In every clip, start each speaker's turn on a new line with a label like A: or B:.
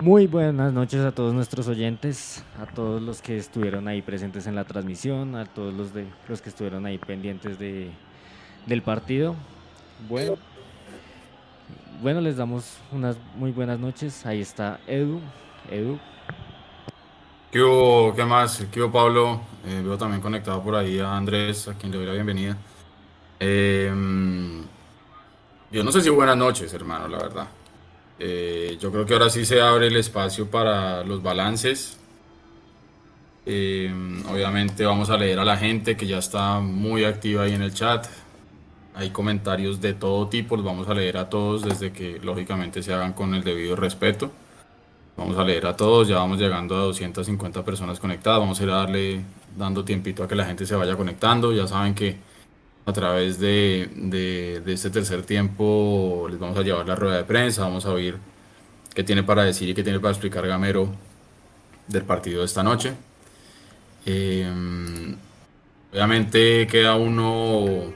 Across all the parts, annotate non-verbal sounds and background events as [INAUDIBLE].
A: Muy buenas noches a todos nuestros oyentes, a todos los que estuvieron ahí presentes en la transmisión, a todos los de los que estuvieron ahí pendientes de, del partido. Bueno, bueno, les damos unas muy buenas noches. Ahí está Edu. Edu.
B: ¿Qué hubo? ¿Qué más? ¿Qué hubo, Pablo? Eh, veo también conectado por ahí a Andrés, a quien le doy la bienvenida. Em, yo no sé si buenas noches, hermano, la verdad. Eh, yo creo que ahora sí se abre el espacio para los balances. Eh, obviamente vamos a leer a la gente que ya está muy activa ahí en el chat. Hay comentarios de todo tipo, los vamos a leer a todos desde que lógicamente se hagan con el debido respeto. Vamos a leer a todos, ya vamos llegando a 250 personas conectadas. Vamos a ir a darle dando tiempito a que la gente se vaya conectando. Ya saben que a través de, de, este tercer tiempo les vamos a llevar la rueda de prensa, vamos a oír qué tiene para decir y qué tiene para explicar Gamero del partido de esta noche. Em, obviamente queda uno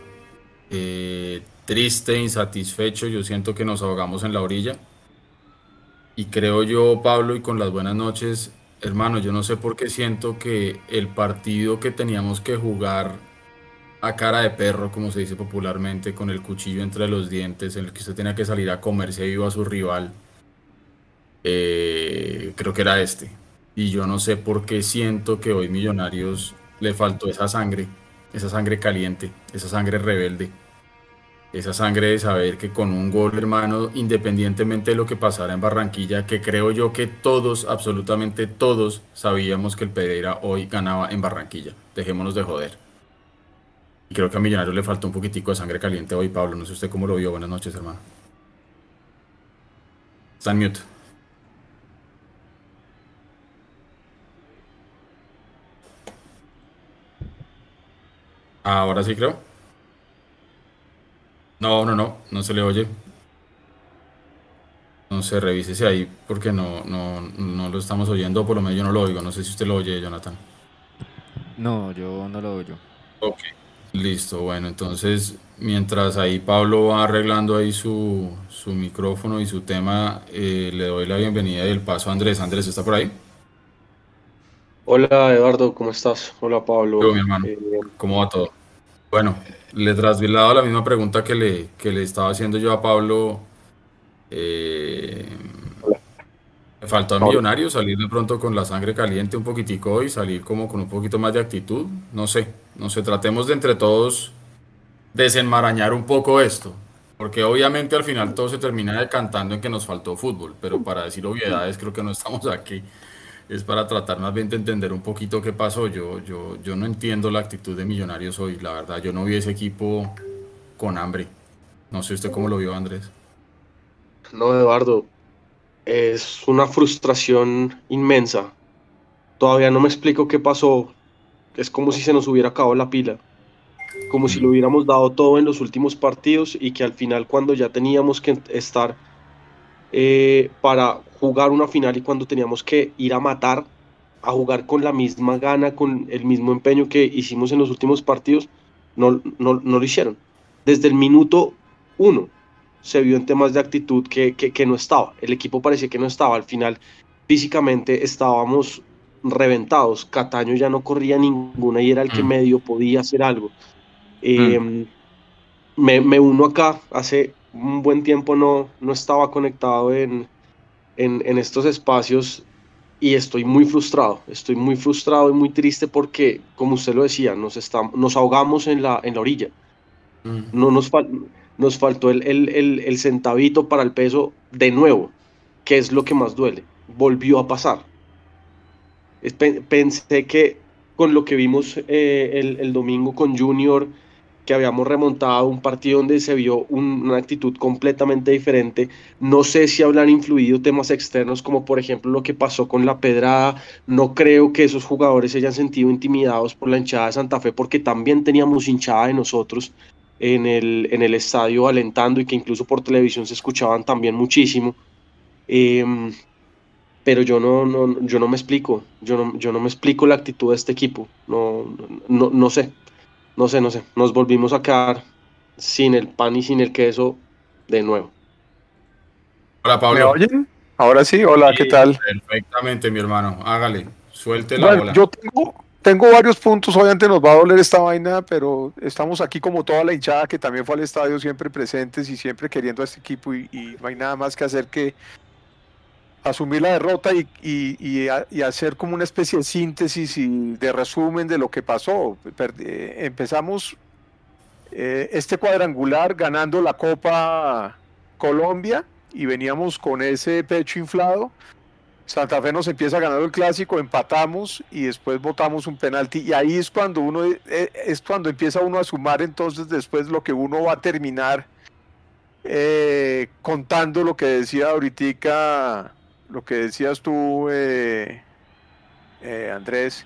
B: eh, triste, insatisfecho, yo siento que nos ahogamos en la orilla. Y creo yo, Pablo, y con las buenas noches, hermano, yo no sé por qué siento que el partido que teníamos que jugar a cara de perro, como se dice popularmente, con el cuchillo entre los dientes, en el que usted tenía que salir a comerse vivo a su rival, eh, creo que era este. Y yo no sé por qué siento que hoy Millonarios le faltó esa sangre, esa sangre caliente, esa sangre rebelde, esa sangre de saber que con un gol, hermano, independientemente de lo que pasara en Barranquilla, que creo yo que todos, absolutamente todos, sabíamos que el Pereira hoy ganaba en Barranquilla. Dejémonos de joder. Y creo que a Millonarios le faltó un poquitico de sangre caliente hoy, Pablo. No sé usted cómo lo vio. Buenas noches, hermano. Está en mute. Ahora sí creo. No, no, no, no se le oye. No se revísese ahí porque no, no, no lo estamos oyendo, por lo menos yo no lo oigo. No sé si usted lo oye, Jonathan.
A: No, yo no lo oigo.
B: Ok. Listo, bueno, entonces mientras ahí Pablo va arreglando ahí su, su micrófono y su tema, eh, le doy la bienvenida y el paso a Andrés. Andrés, ¿está por ahí?
C: Hola Eduardo, ¿cómo estás? Hola Pablo.
B: Hola, mi hermano. Eh, ¿Cómo va todo? Bueno, le traslado la misma pregunta que le, que le estaba haciendo yo a Pablo. Eh, me faltó a Millonarios salir de pronto con la sangre caliente un poquitico y salir como con un poquito más de actitud. No sé, no sé, tratemos de entre todos desenmarañar un poco esto. Porque obviamente al final todo se termina decantando en que nos faltó fútbol, pero para decir obviedades creo que no estamos aquí. Es para tratar más bien de entender un poquito qué pasó. Yo, yo, yo no entiendo la actitud de Millonarios hoy, la verdad. Yo no vi ese equipo con hambre. No sé usted cómo lo vio, Andrés.
C: No, Eduardo, es una frustración inmensa. Todavía no me explico qué pasó. Es como si se nos hubiera acabado la pila. Como si lo hubiéramos dado todo en los últimos partidos y que al final cuando ya teníamos que estar eh, para jugar una final y cuando teníamos que ir a matar, a jugar con la misma gana, con el mismo empeño que hicimos en los últimos partidos, no, no, no lo hicieron. Desde el minuto uno se vio en temas de actitud que, que, no estaba. El equipo parecía que no estaba. Al final, físicamente estábamos reventados. Cataño ya no corría ninguna y era el que mm. medio podía hacer algo. Em, me, me, uno acá. Hace un buen tiempo no, no estaba conectado en, en, en, estos espacios y estoy muy frustrado. Estoy muy frustrado y muy triste porque, como usted lo decía, nos, estamos, nos ahogamos en la, en la orilla. Mm. No nos nos faltó el, el, el, centavito para el peso de nuevo, que es lo que más duele. Volvió a pasar. Pensé que con lo que vimos eh, el, domingo con Junior, que habíamos remontado un partido donde se vio una actitud completamente diferente. No sé si habrán influido temas externos, como por ejemplo lo que pasó con la pedrada. No creo que esos jugadores se hayan sentido intimidados por la hinchada de Santa Fe, porque también teníamos hinchada de nosotros en el, en el estadio alentando y que incluso por televisión se escuchaban también muchísimo. Em, pero yo no, no, yo no me explico, yo no, yo no me explico la actitud de este equipo, no, no, no sé, no sé, no sé, nos volvimos a quedar sin el pan y sin el queso de nuevo.
B: Hola Pablo.
D: ¿Me oyen? Ahora sí, hola, ¿qué tal?
B: Perfectamente, mi hermano. Hágale, suelte la bola.
D: Yo tengo, tengo varios puntos, obviamente nos va a doler esta vaina, pero estamos aquí como toda la hinchada que también fue al estadio siempre presentes y siempre queriendo a este equipo y, no hay nada más que hacer que asumir la derrota y, y, hacer como una especie de síntesis y de resumen de lo que pasó. Eh, empezamos eh, este cuadrangular ganando la Copa Colombia y veníamos con ese pecho inflado. Santa Fe nos empieza a ganar el clásico, empatamos y después votamos un penalti y ahí es cuando uno eh, es cuando empieza uno a sumar entonces después lo que uno va a terminar eh, contando lo que decía ahorita, lo que decías tú, eh, Andrés,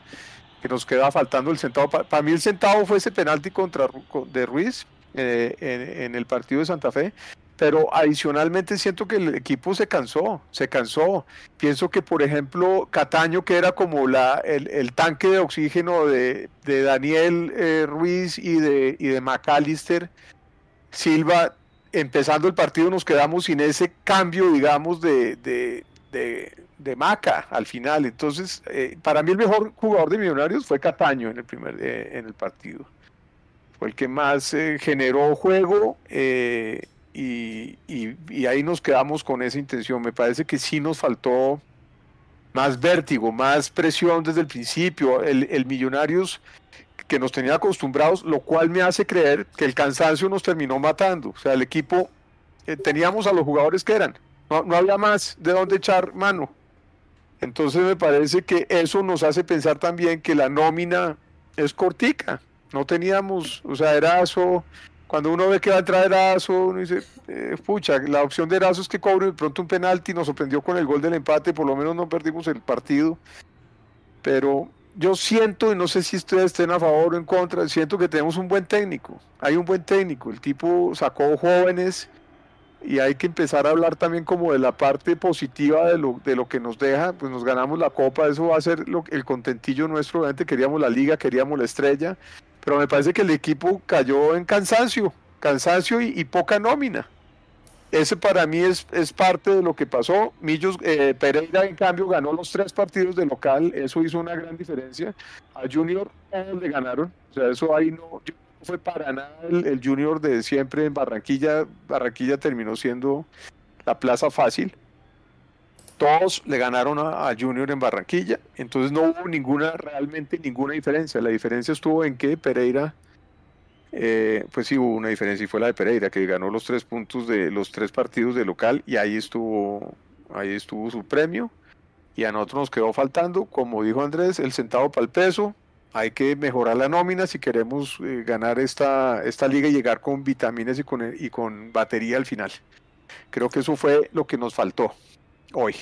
D: que nos queda faltando el centavo. Para mí el centavo fue ese penalti contra de Ruiz en el partido de Santa Fe pero adicionalmente siento que el equipo se cansó, se cansó. Pienso que, por ejemplo, Cataño, que era como la, el, tanque de oxígeno de, Daniel eh, Ruiz y de, y de McAllister, Silva, empezando el partido nos quedamos sin ese cambio, digamos, de, de, Maca al final. Entonces, eh, para mí el mejor jugador de Millonarios fue Cataño en el, primer, eh, en el partido. Fue el que más generó juego y, ahí nos quedamos con esa intención. Me parece que sí nos faltó más vértigo, más presión desde el principio. El, Millonarios que nos tenía acostumbrados, lo cual me hace creer que el cansancio nos terminó matando. O sea, el equipo, eh, teníamos a los jugadores que eran, no, no había más de dónde echar mano. Entonces me parece que eso nos hace pensar también que la nómina es cortica. No teníamos, o sea, era eso cuando uno ve que va a entrar Erazo, uno dice, eh, pucha, la opción de Erazo es que cobre de pronto un penalti, nos sorprendió con el gol del empate, por lo menos no perdimos el partido. Pero yo siento, y no sé si ustedes estén a favor o en contra, siento que tenemos un buen técnico, hay un buen técnico, el tipo sacó jóvenes y hay que empezar a hablar también como de la parte positiva de lo, de lo que nos deja, pues nos ganamos la copa, eso va a ser lo, el contentillo nuestro, obviamente queríamos la liga, queríamos la estrella, pero me parece que el equipo cayó en cansancio, cansancio y, poca nómina. Ese para mí es, es, parte de lo que pasó. Millos eh, Pereira, en cambio, ganó los tres partidos de local. Eso hizo una gran diferencia. A Junior todos le ganaron. O sea, eso ahí no, fue para nada el, Junior de siempre en Barranquilla. Barranquilla terminó siendo la plaza fácil todos le ganaron a, Junior en Barranquilla, entonces no hubo ninguna, realmente ninguna diferencia. La diferencia estuvo en que Pereira, eh, pues sí hubo una diferencia y fue la de Pereira, que ganó los tres puntos de los tres partidos de local y ahí estuvo, ahí estuvo su premio. Y a nosotros nos quedó faltando, como dijo Andrés, el centavo para el peso. Hay que mejorar la nómina si queremos eh, ganar esta, esta liga y llegar con vitaminas y con, y con batería al final. Creo que eso fue lo que nos faltó hoy.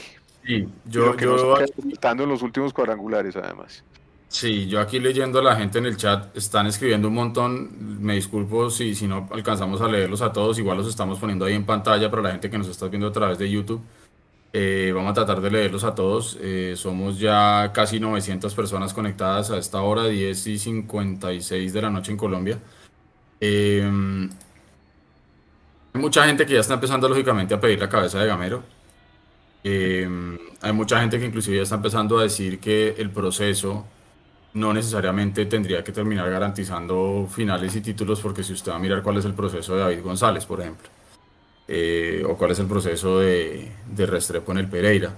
B: Sí, yo, yo
D: en los últimos cuadrangulares además.
B: Sí, yo aquí leyendo a la gente en el chat, están escribiendo un montón, me disculpo si, si no alcanzamos a leerlos a todos, igual los estamos poniendo ahí en pantalla para la gente que nos está viendo a través de YouTube. Eh, vamos a tratar de leerlos a todos. Eh, somos ya casi 900 personas conectadas a esta hora, 10 y 56 de la noche en Colombia. Eh, hay mucha gente que ya está empezando lógicamente a pedir la cabeza de Gamero. Em, hay mucha gente que inclusive ya está empezando a decir que el proceso no necesariamente tendría que terminar garantizando finales y títulos, porque si usted va a mirar cuál es el proceso de David González, por ejemplo, eh, o cuál es el proceso de, de Restrepo en el Pereira,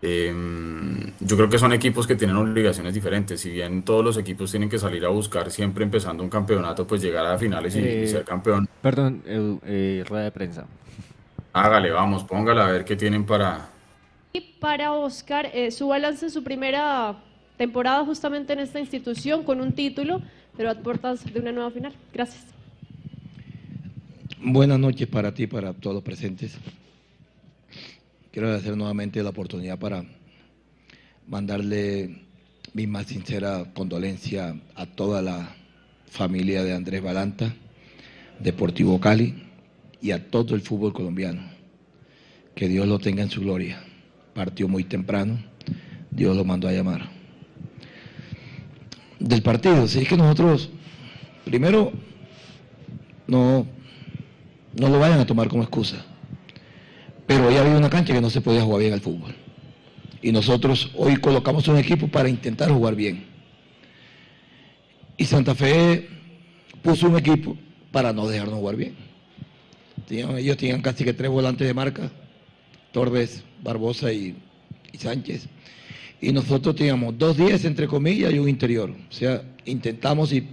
B: em, yo creo que son equipos que tienen obligaciones diferentes. Si bien todos los equipos tienen que salir a buscar siempre empezando un campeonato, pues llegar a finales y, y ser campeón.
A: Perdón, eh, rueda de prensa.
B: Hágale, vamos, póngala a ver qué tienen para,
E: y para Oscar, eh, su balance en su primera temporada justamente en esta institución con un título, pero a puertas de una nueva final. Gracias.
F: Buenas noches para ti, para todos los presentes. Quiero agradecer nuevamente la oportunidad para mandarle mi más sincera condolencia a toda la familia de Andrés Balanta, Deportivo Cali y a todo el fútbol colombiano. Que Dios lo tenga en su gloria partió muy temprano, Dios lo mandó a llamar. Del partido, si es que nosotros, primero, no, no lo vayan a tomar como excusa. Pero hoy había una cancha que no se podía jugar bien al fútbol. Y nosotros hoy colocamos un equipo para intentar jugar bien. Y Santa Fe puso un equipo para no dejarnos jugar bien. ellos tenían casi que tres volantes de marca, Torres, Barbosa y, Sánchez. Y nosotros teníamos dos días entre comillas y un interior. O sea, intentamos y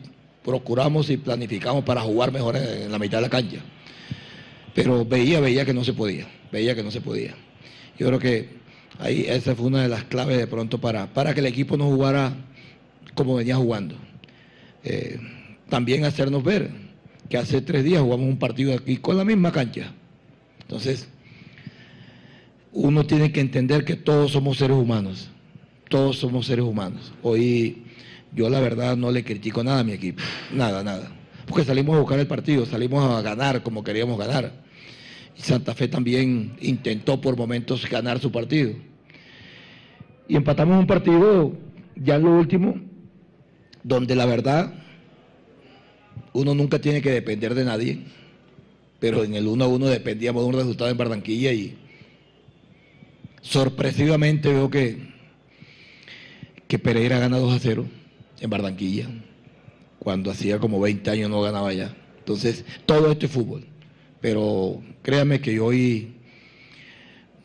F: procuramos y planificamos para jugar mejor en la mitad de la cancha. Pero veía, veía que no se podía, veía que no se podía. Yo creo que ahí esa fue una de las claves de pronto para, para que el equipo no jugara como venía jugando. Eh, también hacernos ver que hace tres días jugamos un partido aquí con la misma cancha. Entonces, uno tiene que entender que todos somos seres humanos, todos somos seres humanos. Hoy yo la verdad no le critico nada a mi equipo, nada, nada. Porque salimos a buscar el partido, salimos a ganar como queríamos ganar. Santa Fe también intentó por momentos ganar su partido. Y empatamos un partido, ya en lo último, donde la verdad uno nunca tiene que depender de nadie, pero en el 1 a 1 dependíamos de un resultado en Barranquilla y sorpresivamente veo que, que Pereira gana 2 a 0 en Barranquilla, cuando hacía como 20 años no ganaba ya. Entonces, todo esto es fútbol. Pero créame que hoy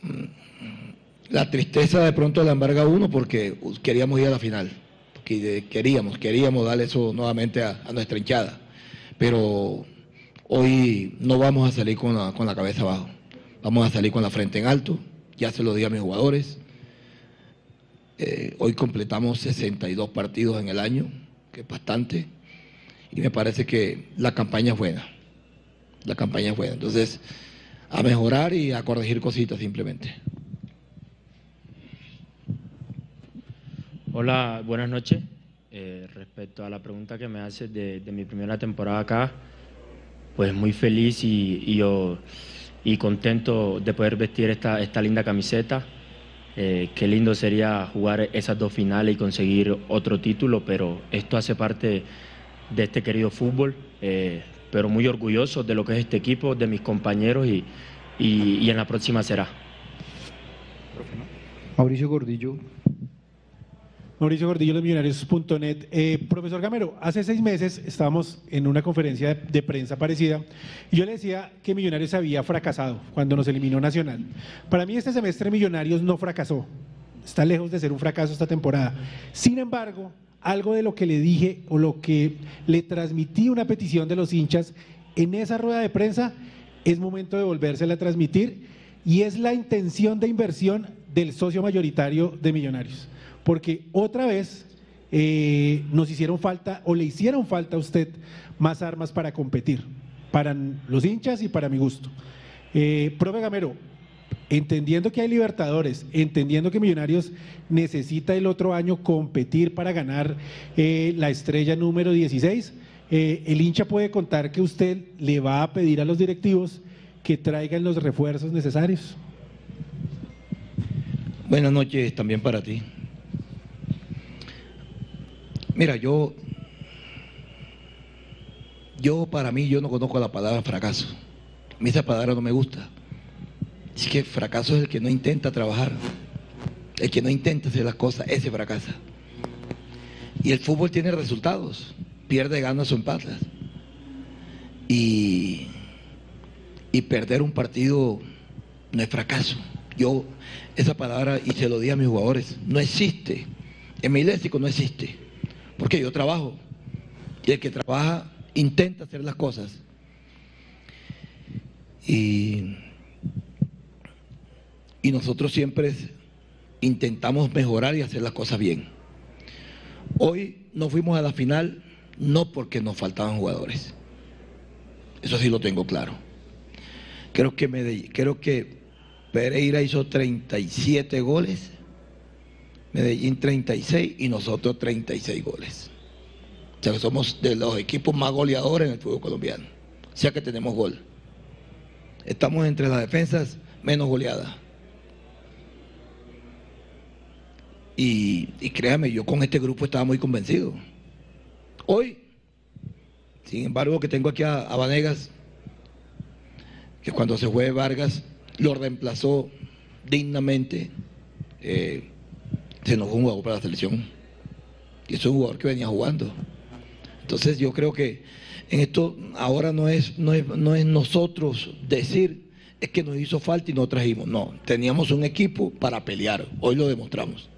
F: mm, la tristeza de pronto la embarga uno porque queríamos ir a la final. Queríamos, queríamos darle eso nuevamente a, nuestra hinchada. Pero hoy no vamos a salir con la, con la cabeza abajo. Vamos a salir con la frente en alto. Ya se lo di a mis jugadores eh, hoy completamos 62 partidos en el año, que es bastante, y me parece que la campaña es buena. La campaña es buena. Entonces, a mejorar y a corregir cositas simplemente.
G: Hola, buenas noches. Eh, respecto a la pregunta que me haces de, mi primera temporada acá, pues muy feliz y, y, yo, y contento de poder vestir esta, esta linda camiseta. Eh, qué lindo sería jugar esas dos finales y conseguir otro título, pero esto hace parte de este querido fútbol, eh, pero muy orgulloso de lo que es este equipo, de mis compañeros y, y en la próxima será.
H: Mauricio Gordillo,
I: Mauricio Gordillo, los millonarios.net. Eh, profesor Gamero, hace seis meses estábamos en una conferencia de, prensa parecida y yo le decía que Millonarios había fracasado cuando nos eliminó Nacional. Para mí este semestre Millonarios no fracasó, está lejos de ser un fracaso esta temporada. Sin embargo, algo de lo que le dije o lo que le transmití una petición de los hinchas en esa rueda de prensa es momento de volvérsela a transmitir y es la intención de inversión del socio mayoritario de Millonarios porque otra vez eh, nos hicieron falta o le hicieron falta a usted más armas para competir, para los hinchas y para mi gusto. Eh, profe Gamero, entendiendo que hay Libertadores, entendiendo que Millonarios necesita el otro año competir para ganar eh, la estrella número 16, el hincha puede contar que usted le va a pedir a los directivos que traigan los refuerzos necesarios.
F: Buenas noches también para ti. Mira, yo, yo para mí, yo no conozco la palabra fracaso. A mí esa palabra no me gusta. Es que fracaso es el que no intenta trabajar, el que no intenta hacer las cosas, ese fracasa. Y el fútbol tiene resultados, pierde, ganas o empatas. Y, y perder un partido no es fracaso. Yo, esa palabra, y se lo di a mis jugadores, no existe. En mi léxico no existe. Porque yo trabajo. Y el que trabaja intenta hacer las cosas. Y, y nosotros siempre intentamos mejorar y hacer las cosas bien. Hoy no fuimos a la final no porque nos faltaban jugadores. Eso sí lo tengo claro. Creo que, Medellín, creo que Pereira hizo 37 goles Medellín 36 y nosotros 36 goles. O sea que somos de los equipos más goleadores en el fútbol colombiano. O sea que tenemos gol. Estamos entre las defensas menos goleadas. Y, créame, yo con este grupo estaba muy convencido. Hoy, sin embargo, que tengo aquí a, a Vanegas, que cuando se juegue Vargas, lo reemplazó dignamente. Eh, se fue un jugador para la selección. Y es un jugador que venía jugando. Entonces yo creo que en esto ahora no es, no es, no es nosotros decir es que nos hizo falta y no trajimos. No, teníamos un equipo para pelear. Hoy lo demostramos.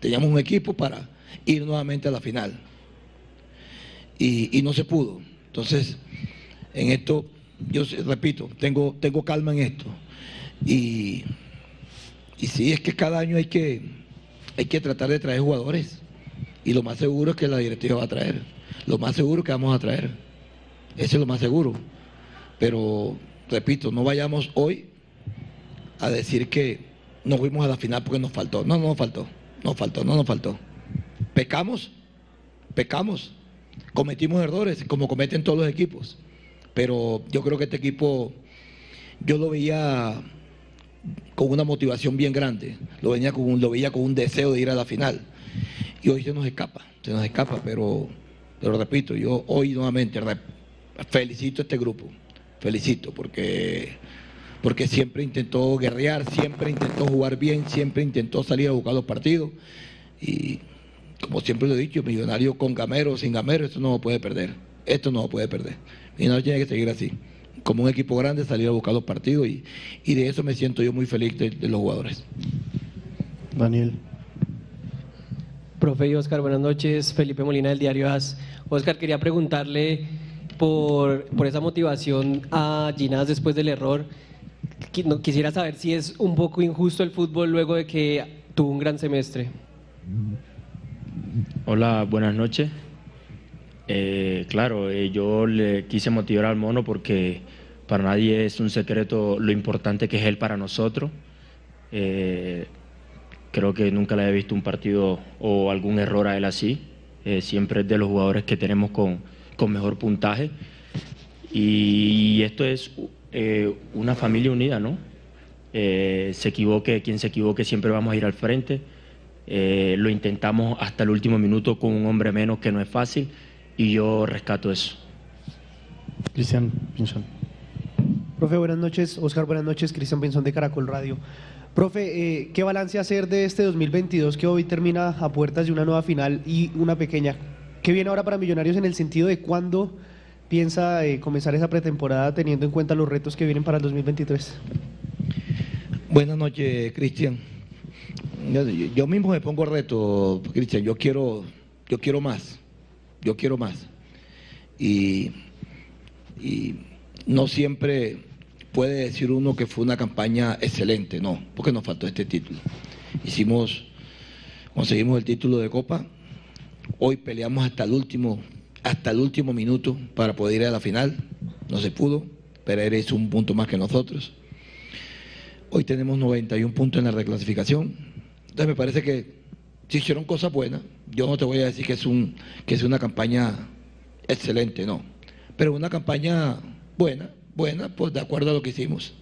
F: Teníamos un equipo para ir nuevamente a la final. Y, y no se pudo. Entonces, en esto, yo repito, tengo, tengo calma en esto. Y, y sí, es que cada año hay que, hay que tratar de traer jugadores. Y lo más seguro es que la directiva va a traer. Lo más seguro que vamos a traer. Ese es lo más seguro. Pero, repito, no vayamos hoy a decir que no fuimos a la final porque nos faltó. No, no nos faltó. Nos faltó, no nos faltó. Pecamos, pecamos. Cometimos errores, como cometen todos los equipos. Pero yo creo que este equipo, yo lo veía con una motivación bien grande. Lo, venía con un, lo veía con un deseo de ir a la final. Y hoy se nos escapa, se nos escapa, pero, pero repito, yo hoy nuevamente felicito a este grupo, felicito, porque, porque siempre intentó guerrear, siempre intentó jugar bien, siempre intentó salir a buscar los partidos. Y como siempre lo he dicho, millonario con gamero, sin gamero, esto no lo puede perder. Esto no lo puede perder. Millonario tiene que seguir así. Como un equipo grande, salir a buscar los partidos y, y de eso me siento yo muy feliz de, de los jugadores.
H: Daniel.
J: Profe y Oscar, buenas noches. Felipe Molina del diario AS. Oscar, quería preguntarle por, por esa motivación a Ginás después del error. Quisiera saber si es un poco injusto el fútbol luego de que tuvo un gran semestre.
G: Hola, buenas noches. Eh, claro, eh, yo le quise motivar al mono porque para nadie es un secreto lo importante que es él para nosotros. Eh, creo que nunca le he visto un partido o algún error a él así. Eh, siempre es de los jugadores que tenemos con, con mejor puntaje. Y esto es eh, una familia unida, ¿no? Se equivoque, quien se equivoque, siempre vamos a ir al frente. Lo intentamos hasta el último minuto con un hombre menos, que no es fácil, y yo rescato eso.
H: Cristian Pinzón.
K: Profe, buenas noches. Oscar, buenas noches. Cristian Pinzón de Caracol Radio. Profe, eh, ¿qué balance hacer de este 2022 que hoy termina a puertas de una nueva final y una pequeña? ¿Qué viene ahora para Millonarios en el sentido de cuándo piensa eh, comenzar esa pretemporada teniendo en cuenta los retos que vienen para el 2023?
F: Buenas noches, Cristian. Yo, mismo me pongo reto, Cristian. Yo quiero, yo quiero más. Yo quiero más. Y, y no siempre puede decir uno que fue una campaña excelente, no, porque nos faltó este título. Hicimos, conseguimos el título de Copa, hoy peleamos hasta el último, hasta el último minuto para poder ir a la final, no se pudo, Pereira hizo un punto más que nosotros. Hoy tenemos 91 puntos en la reclasificación, entonces me parece que se hicieron cosas buenas, yo no te voy a decir que es, un, que es una campaña excelente, no, pero una campaña buena, buena, pues de acuerdo a lo que hicimos.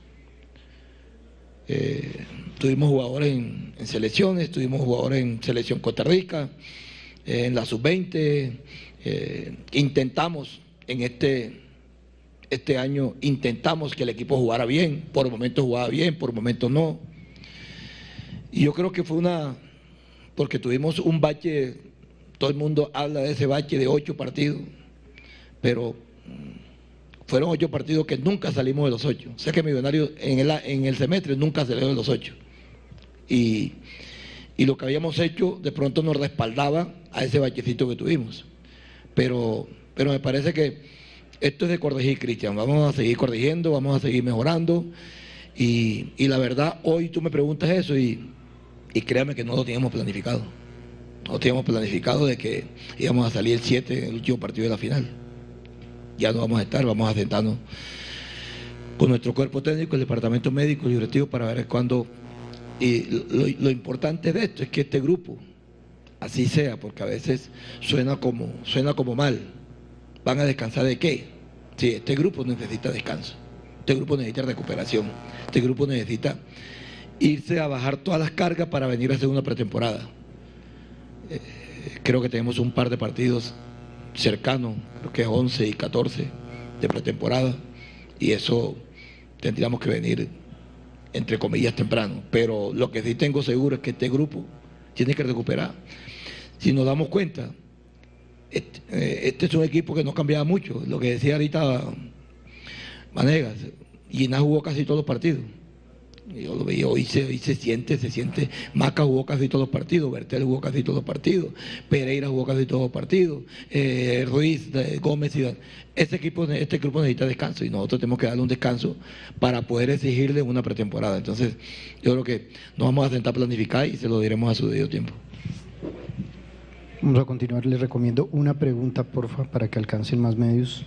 F: Eh, tuvimos jugadores en, selecciones, tuvimos jugadores en selección Costa Rica, eh, en la sub-20, eh, intentamos en este, este año, intentamos que el equipo jugara bien, por momentos jugaba bien, por momentos no. Y yo creo que fue una, porque tuvimos un bache, todo el mundo habla de ese bache de ocho partidos, pero fueron ocho partidos que nunca salimos de los ocho. O sea que Millonarios en el, en el semestre nunca salió de los ocho. Y, lo que habíamos hecho de pronto nos respaldaba a ese bachecito que tuvimos. Pero, pero me parece que esto es de corregir, Cristian. Vamos a seguir corrigiendo, vamos a seguir mejorando. Y, la verdad, hoy tú me preguntas eso y, créame que no lo teníamos planificado. No teníamos planificado de que íbamos a salir el 7 en el último partido de la final ya no vamos a estar, vamos a sentarnos con nuestro cuerpo técnico, el departamento médico y directivo para ver cuándo. Y lo, importante de esto es que este grupo, así sea, porque a veces suena como, suena como mal. ¿Van a descansar de qué? Sí, este grupo necesita descanso, este grupo necesita recuperación, este grupo necesita irse a bajar todas las cargas para venir a hacer una pretemporada. Eh, creo que tenemos un par de partidos cercano, creo que es 11 y 14 de pretemporada, y eso tendríamos que venir entre comillas, temprano. Pero lo que sí tengo seguro es que este grupo tiene que recuperar. Si nos damos cuenta, este, eh, este es un equipo que no cambiaba mucho. Lo que decía ahorita Manegas, Ginás jugó casi todos los partidos. Yo lo veía, hoy se, hoy se siente, se siente. Maca jugó casi todos los partidos, Bertel jugó casi todos los partidos, Pereira jugó casi todos los partidos, eh, Ruiz, eh, Gómez y este equipo, este grupo necesita descanso y nosotros tenemos que darle un descanso para poder exigirle una pretemporada. Entonces, yo creo que nos vamos a sentar a planificar y se lo diremos a su debido tiempo.
L: Vamos a continuar, les recomiendo una pregunta, porfa, para que alcancen más medios.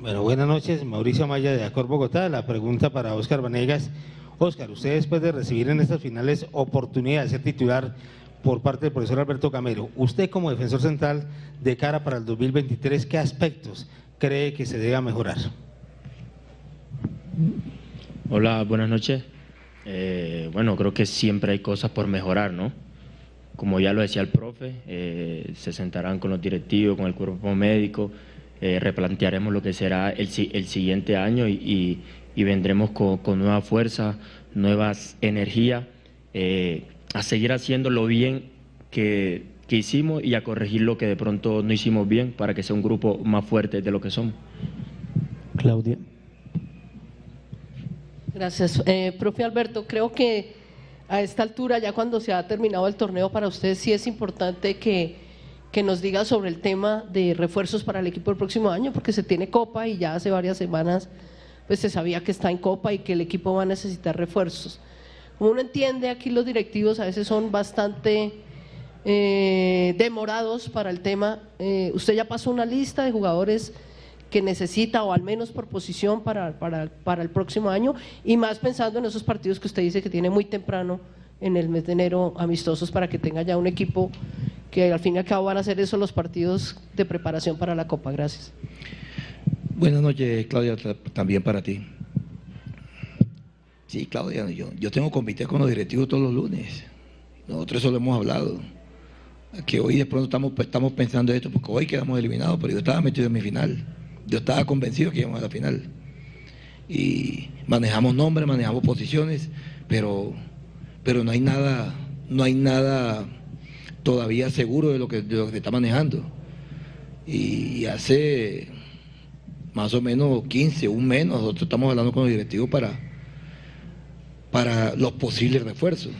M: Bueno, buenas noches, Mauricio Maya de Acor Bogotá. La pregunta para Óscar Vanegas. Óscar, usted después de recibir en estas finales oportunidad de ser titular por parte del profesor Alberto Camero, usted como defensor central de cara para el 2023, ¿qué aspectos cree que se deba mejorar?
G: Hola, buenas noches. Eh, bueno, creo que siempre hay cosas por mejorar, ¿no? Como ya lo decía el profe, eh, se sentarán con los directivos, con el cuerpo médico, eh, replantearemos lo que será el, el siguiente año y, y, vendremos con, con, nueva fuerza, nuevas energías, eh, a seguir haciendo lo bien que, que, hicimos y a corregir lo que de pronto no hicimos bien para que sea un grupo más fuerte de lo que somos.
L: Claudia.
N: Gracias. Eh, profe Alberto, creo que a esta altura, ya cuando se ha terminado el torneo, para usted sí es importante que que nos diga sobre el tema de refuerzos para el equipo del próximo año, porque se tiene Copa y ya hace varias semanas pues se sabía que está en Copa y que el equipo va a necesitar refuerzos. Como uno entiende, aquí los directivos a veces son bastante eh, demorados para el tema. Eh, usted ya pasó una lista de jugadores que necesita, o al menos por posición, para, para, para el próximo año, y más pensando en esos partidos que usted dice que tiene muy temprano en el mes de enero amistosos para que tenga ya un equipo que al fin y al cabo van a ser esos los partidos de preparación para la Copa. Gracias.
F: Buenas noches, Claudia, también para ti. Sí, Claudia, yo, yo tengo comité con los directivos todos los lunes. Nosotros eso lo hemos hablado. Que hoy de pronto estamos, estamos pensando esto, porque hoy quedamos eliminados, pero yo estaba metido en mi final. Yo estaba convencido que íbamos a la final. Y manejamos nombres, manejamos posiciones, pero, pero no hay nada, no hay nada todavía seguro de lo que, de lo que se está manejando. Y, hace más o menos 15, un menos, nosotros estamos hablando con los directivos para, para los posibles refuerzos.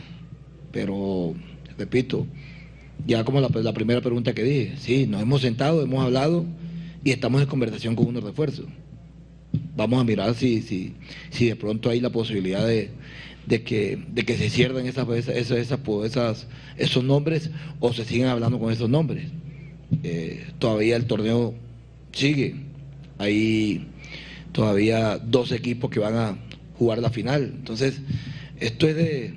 F: Pero, repito, ya como la, la, primera pregunta que dije, sí, nos hemos sentado, hemos hablado y estamos en conversación con unos refuerzos. Vamos a mirar si, si, si de pronto hay la posibilidad de, de que, de que se cierren esas, esas, esas, esos nombres o se siguen hablando con esos nombres. Eh, todavía el torneo sigue. Hay todavía dos equipos que van a jugar la final. Entonces, esto es de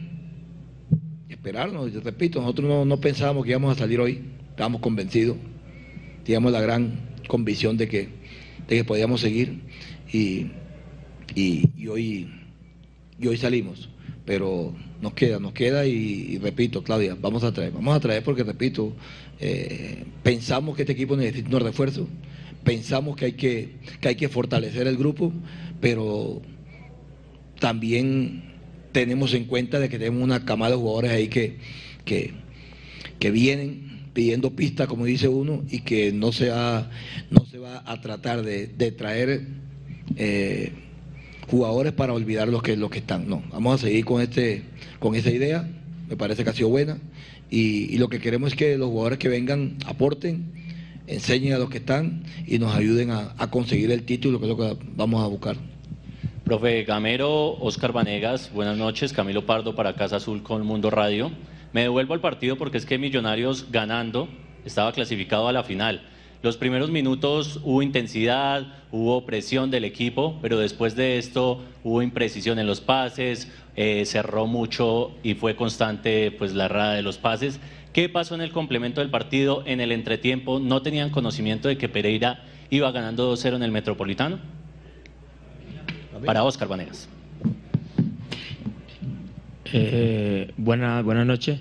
F: esperarnos. Yo repito, nosotros no, no pensábamos que íbamos a salir hoy. Estábamos convencidos. Teníamos la gran convicción de que, de que podíamos seguir. Y, y, hoy, y hoy salimos pero nos queda, nos queda y, repito, Claudia, vamos a traer, vamos a traer porque repito, eh, pensamos que este equipo necesita un refuerzo, pensamos que hay que, que hay que fortalecer el grupo, pero también tenemos en cuenta de que tenemos una camada de jugadores ahí que, que, que vienen pidiendo pistas, como dice uno, y que no se, no se va a tratar de, de traer eh, jugadores para olvidar los que, los que están. No, vamos a seguir con, este, con esa idea, me parece que ha sido buena, y, lo que queremos es que los jugadores que vengan aporten, enseñen a los que están y nos ayuden a, conseguir el título, que es lo que vamos a buscar.
O: Profe Gamero, Oscar Vanegas, buenas noches, Camilo Pardo para Casa Azul con Mundo Radio. Me devuelvo al partido porque es que Millonarios ganando estaba clasificado a la final. Los primeros minutos hubo intensidad, hubo presión del equipo, pero después de esto hubo imprecisión en los pases, eh, cerró mucho y fue constante pues la errada de los pases. ¿Qué pasó en el complemento del partido? En el entretiempo, ¿no tenían conocimiento de que Pereira iba ganando 2-0 en el Metropolitano? Para Oscar Vanegas.
G: Eh, buena, buenas noches.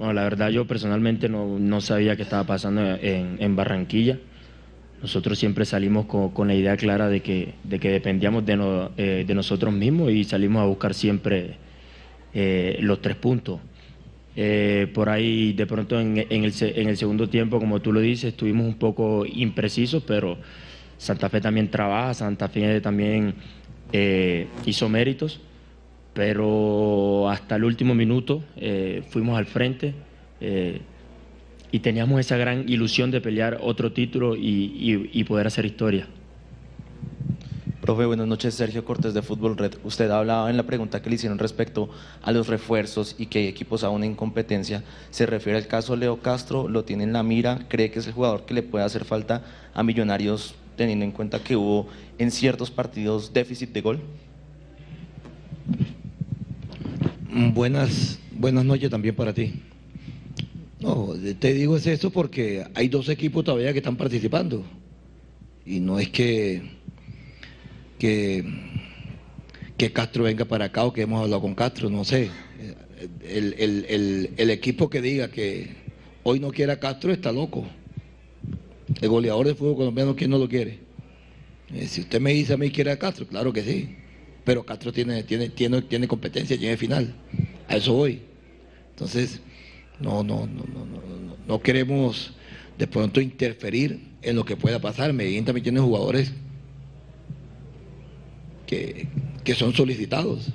G: Bueno, la verdad yo personalmente no, sabía qué estaba pasando en, Barranquilla. nosotros siempre salimos con, la idea clara de que, de que dependíamos de, eh, de nosotros mismos y salimos a buscar siempre eh, los tres puntos. Eh, por ahí, de pronto, en, en, el, en, el, segundo tiempo, como tú lo dices, estuvimos un poco imprecisos, pero Santa Fe también trabaja, Santa Fe también hizo méritos, pero hasta el último minuto fuimos al frente y teníamos esa gran ilusión de pelear otro título y, poder hacer historia.
P: Profe, buenas noches. Sergio Cortés de Fútbol Red. Usted hablaba en la pregunta que le hicieron respecto a los refuerzos y que hay equipos aún en competencia. ¿Se refiere al caso Leo Castro? ¿Lo tiene en la mira? ¿Cree que es el jugador que le puede hacer falta a Millonarios teniendo en cuenta que hubo en ciertos partidos déficit de gol?
F: Buenas, buenas noches también para ti. No, te digo es eso porque hay dos equipos todavía que están participando. Y no es que, que, que Castro venga para acá o que hemos hablado con Castro, no sé. El, equipo que diga que hoy no quiere a Castro está loco. El goleador de fútbol colombiano, ¿quién no lo quiere? Eh, si usted me dice a mí quiere a Castro, claro que sí. Pero Castro tiene, tiene, tiene, tiene competencia, tiene final. A eso voy. Entonces, no, no, no, no, no, no queremos de pronto interferir en lo que pueda pasar. Medellín también tiene jugadores que, son solicitados.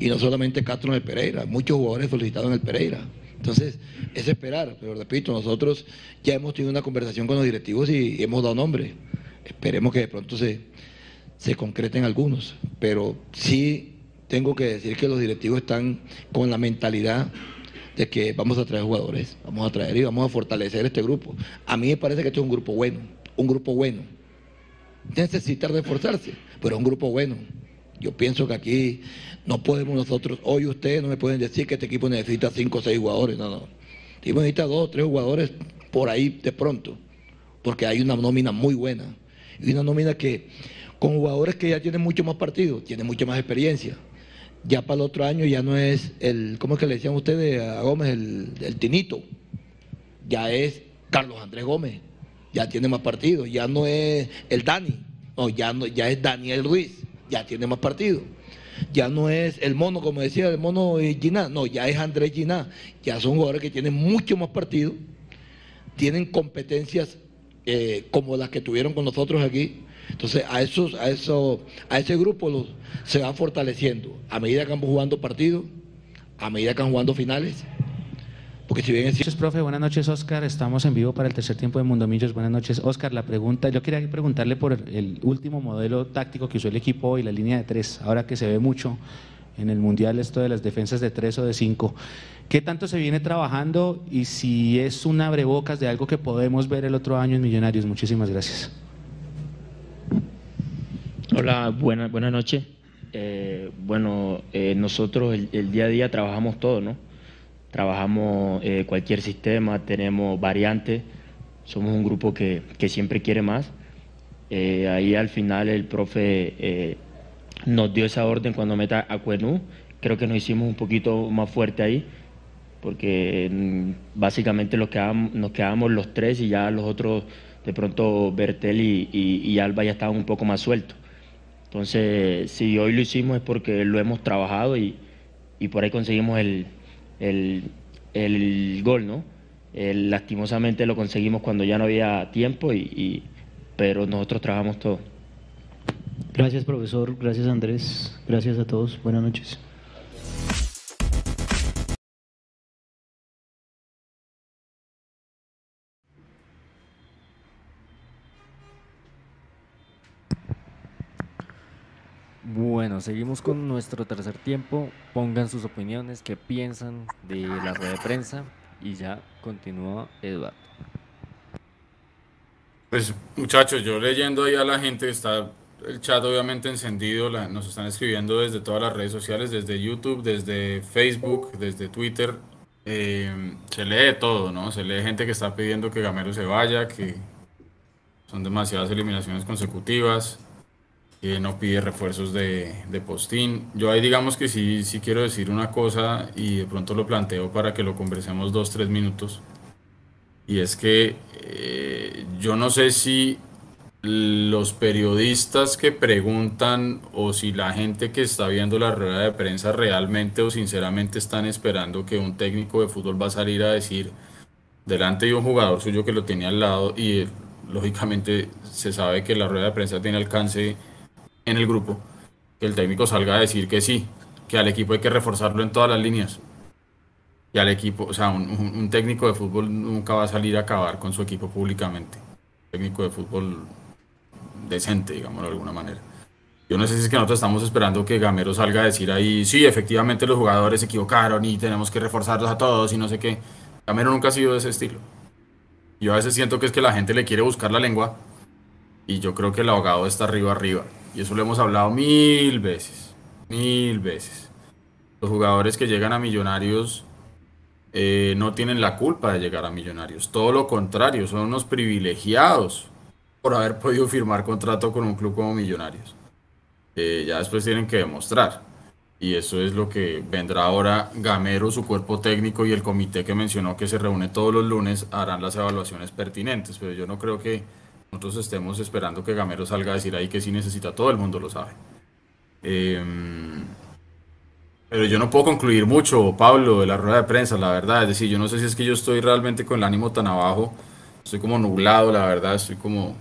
F: Y no solamente Castro en el Pereira, muchos jugadores solicitados en el Pereira. Entonces, es esperar, pero repito, nosotros ya hemos tenido una conversación con los directivos y hemos dado nombre. Esperemos que de pronto se, se concreten algunos. Pero sí tengo que decir que los directivos están con la mentalidad de que vamos a traer jugadores, vamos a traer y vamos a fortalecer este grupo. A mí me parece que este es un grupo bueno, un grupo bueno. Necesita reforzarse, pero es un grupo bueno. Yo pienso que aquí no podemos nosotros, hoy ustedes no me pueden decir que este equipo necesita cinco o seis jugadores, no, no. Equipo necesita dos o tres jugadores por ahí de pronto, porque hay una nómina muy buena. Y una nómina que, con jugadores que ya tienen mucho más partidos, tienen mucha más experiencia ya para el otro año ya no es el, ¿cómo es que le decían ustedes a Gómez? El, Tinito. Ya es Carlos Andrés Gómez. Ya tiene más partidos. Ya no es el Dani. No, ya, no, ya es Daniel Ruiz. Ya tiene más partidos. Ya no es el mono, como decía, el mono Giná. No, ya es Andrés Giná. Ya son jugadores que tienen mucho más partidos. Tienen competencias eh, como las que tuvieron con nosotros aquí entonces, a, esos, a, eso, a ese grupo los, se va fortaleciendo a medida que vamos jugando partidos, a medida que van jugando finales.
Q: Porque si bien Buenas noches, profe. Buenas noches, Oscar. Estamos en vivo para el tercer tiempo de Mundo Millos. Buenas noches, Oscar. La pregunta, yo quería preguntarle por el último modelo táctico que usó el equipo y la línea de tres, ahora que se ve mucho en el Mundial esto de las defensas de tres o de cinco. ¿Qué tanto se viene trabajando y si es un abrebocas de algo que podemos ver el otro año en Millonarios? Muchísimas gracias.
G: Hola, buenas buena noches. Eh, bueno, eh, nosotros el, día a día trabajamos todo, ¿no? Trabajamos eh, cualquier sistema, tenemos variantes, somos un grupo que, siempre quiere más. ahí al final el profe nos dio esa orden cuando meta a Cuenú, creo que nos hicimos un poquito más fuerte ahí, porque mm, básicamente nos quedamos, nos quedamos los tres y ya los otros, de pronto Bertel y, y Alba ya estaban un poco más sueltos. Entonces, si hoy lo hicimos es porque lo hemos trabajado y, por ahí conseguimos el, el, gol, ¿no? lastimosamente lo conseguimos cuando ya no había tiempo, y, pero nosotros trabajamos todo.
Q: Gracias, profesor. Gracias, Andrés. Gracias a todos. Buenas noches. Bueno, seguimos con nuestro tercer tiempo. Pongan sus opiniones, qué piensan de la red de prensa y ya continúa Eduardo.
B: Pues muchachos, yo leyendo ahí a la gente, está el chat obviamente encendido, nos están escribiendo desde todas las redes sociales, desde YouTube, desde Facebook, desde Twitter. Eh, se lee todo, ¿no? Se lee gente que está pidiendo que Gamero se vaya, que son demasiadas eliminaciones consecutivas que no pide refuerzos de, postín. Yo ahí digamos que sí, sí quiero decir una cosa y de pronto lo planteo para que lo conversemos dos, tres minutos. Y es que eh, yo no sé si los periodistas que preguntan o si la gente que está viendo la rueda de prensa realmente o sinceramente están esperando que un técnico de fútbol va a salir a decir delante de un jugador suyo que lo tenía al lado y eh, lógicamente se sabe que la rueda de prensa tiene alcance en el grupo, que el técnico salga a decir que sí, que al equipo hay que reforzarlo en todas las líneas. Y al equipo, o sea, un, un técnico de fútbol nunca va a salir a acabar con su equipo públicamente. Técnico de fútbol decente, digámoslo de alguna manera. Yo no sé si es que nosotros estamos esperando que Gamero salga a decir ahí, sí, efectivamente los jugadores se equivocaron y tenemos que reforzarlos a todos y no sé qué. Gamero nunca ha sido de ese estilo. Yo a veces siento que es que la gente le quiere buscar la lengua y yo creo que el abogado está arriba, arriba. Y eso lo hemos hablado mil veces, mil veces. Los jugadores que llegan a millonarios eh, no tienen la culpa de llegar a millonarios. Todo lo contrario, son unos privilegiados por haber podido firmar contrato con un club como Millonarios. Eh, ya después tienen que demostrar. Y eso es lo que vendrá ahora. Gamero, su cuerpo técnico y el comité que mencionó que se reúne todos los lunes harán las evaluaciones pertinentes. Pero yo no creo que nosotros estemos esperando que Gamero salga a decir ahí que sí necesita. Todo el mundo lo sabe. Em, pero yo no puedo concluir mucho, Pablo, de la rueda de prensa, la verdad. Es decir, yo no sé si es que yo estoy realmente con el ánimo tan abajo. Estoy como nublado, la verdad. Estoy como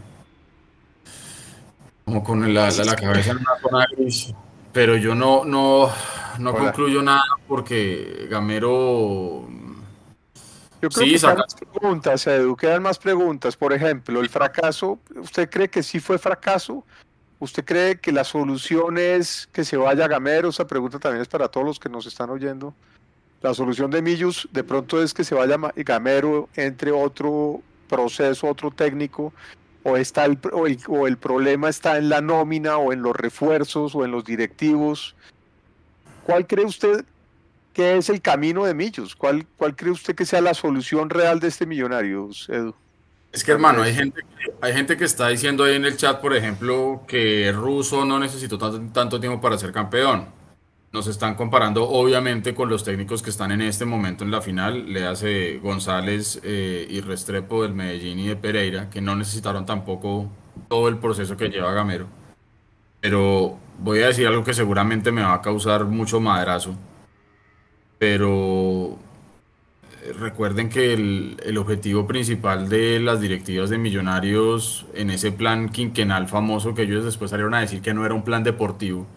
B: como con la, la, cabeza en una zona gris. Pero yo no, no, no concluyo nada porque Gamero.
D: Yo creo que quedan más preguntas, Edu, quedan más preguntas. Por ejemplo, el fracaso, ¿usted cree que sí fue fracaso? ¿Usted cree que la solución es que se vaya Gamero? Esa pregunta también es para todos los que nos están oyendo. La solución de Millos de pronto es que se vaya Gamero, entre otro proceso, otro técnico o, está el, o el, problema está en la nómina o en los refuerzos o en los directivos. ¿Cuál cree usted que es el camino de Millos? ¿Cuál, ¿Cuál cree usted que sea la solución real de este millonario, Edu?
B: Es que hermano, hay gente, hay gente que está diciendo ahí en el chat, por ejemplo, que Russo no necesitó tanto, tiempo para ser campeón nos están comparando obviamente con los técnicos que están en este momento en la final, le hace González eh, y Restrepo del Medellín y de Pereira, que no necesitaron tampoco todo el proceso que lleva Gamero. Pero voy a decir algo que seguramente me va a causar mucho madrazo. Pero eh, recuerden que el, el objetivo principal de las directivas de Millonarios en ese plan quinquenal famoso que ellos después salieron a decir que no era un plan deportivo,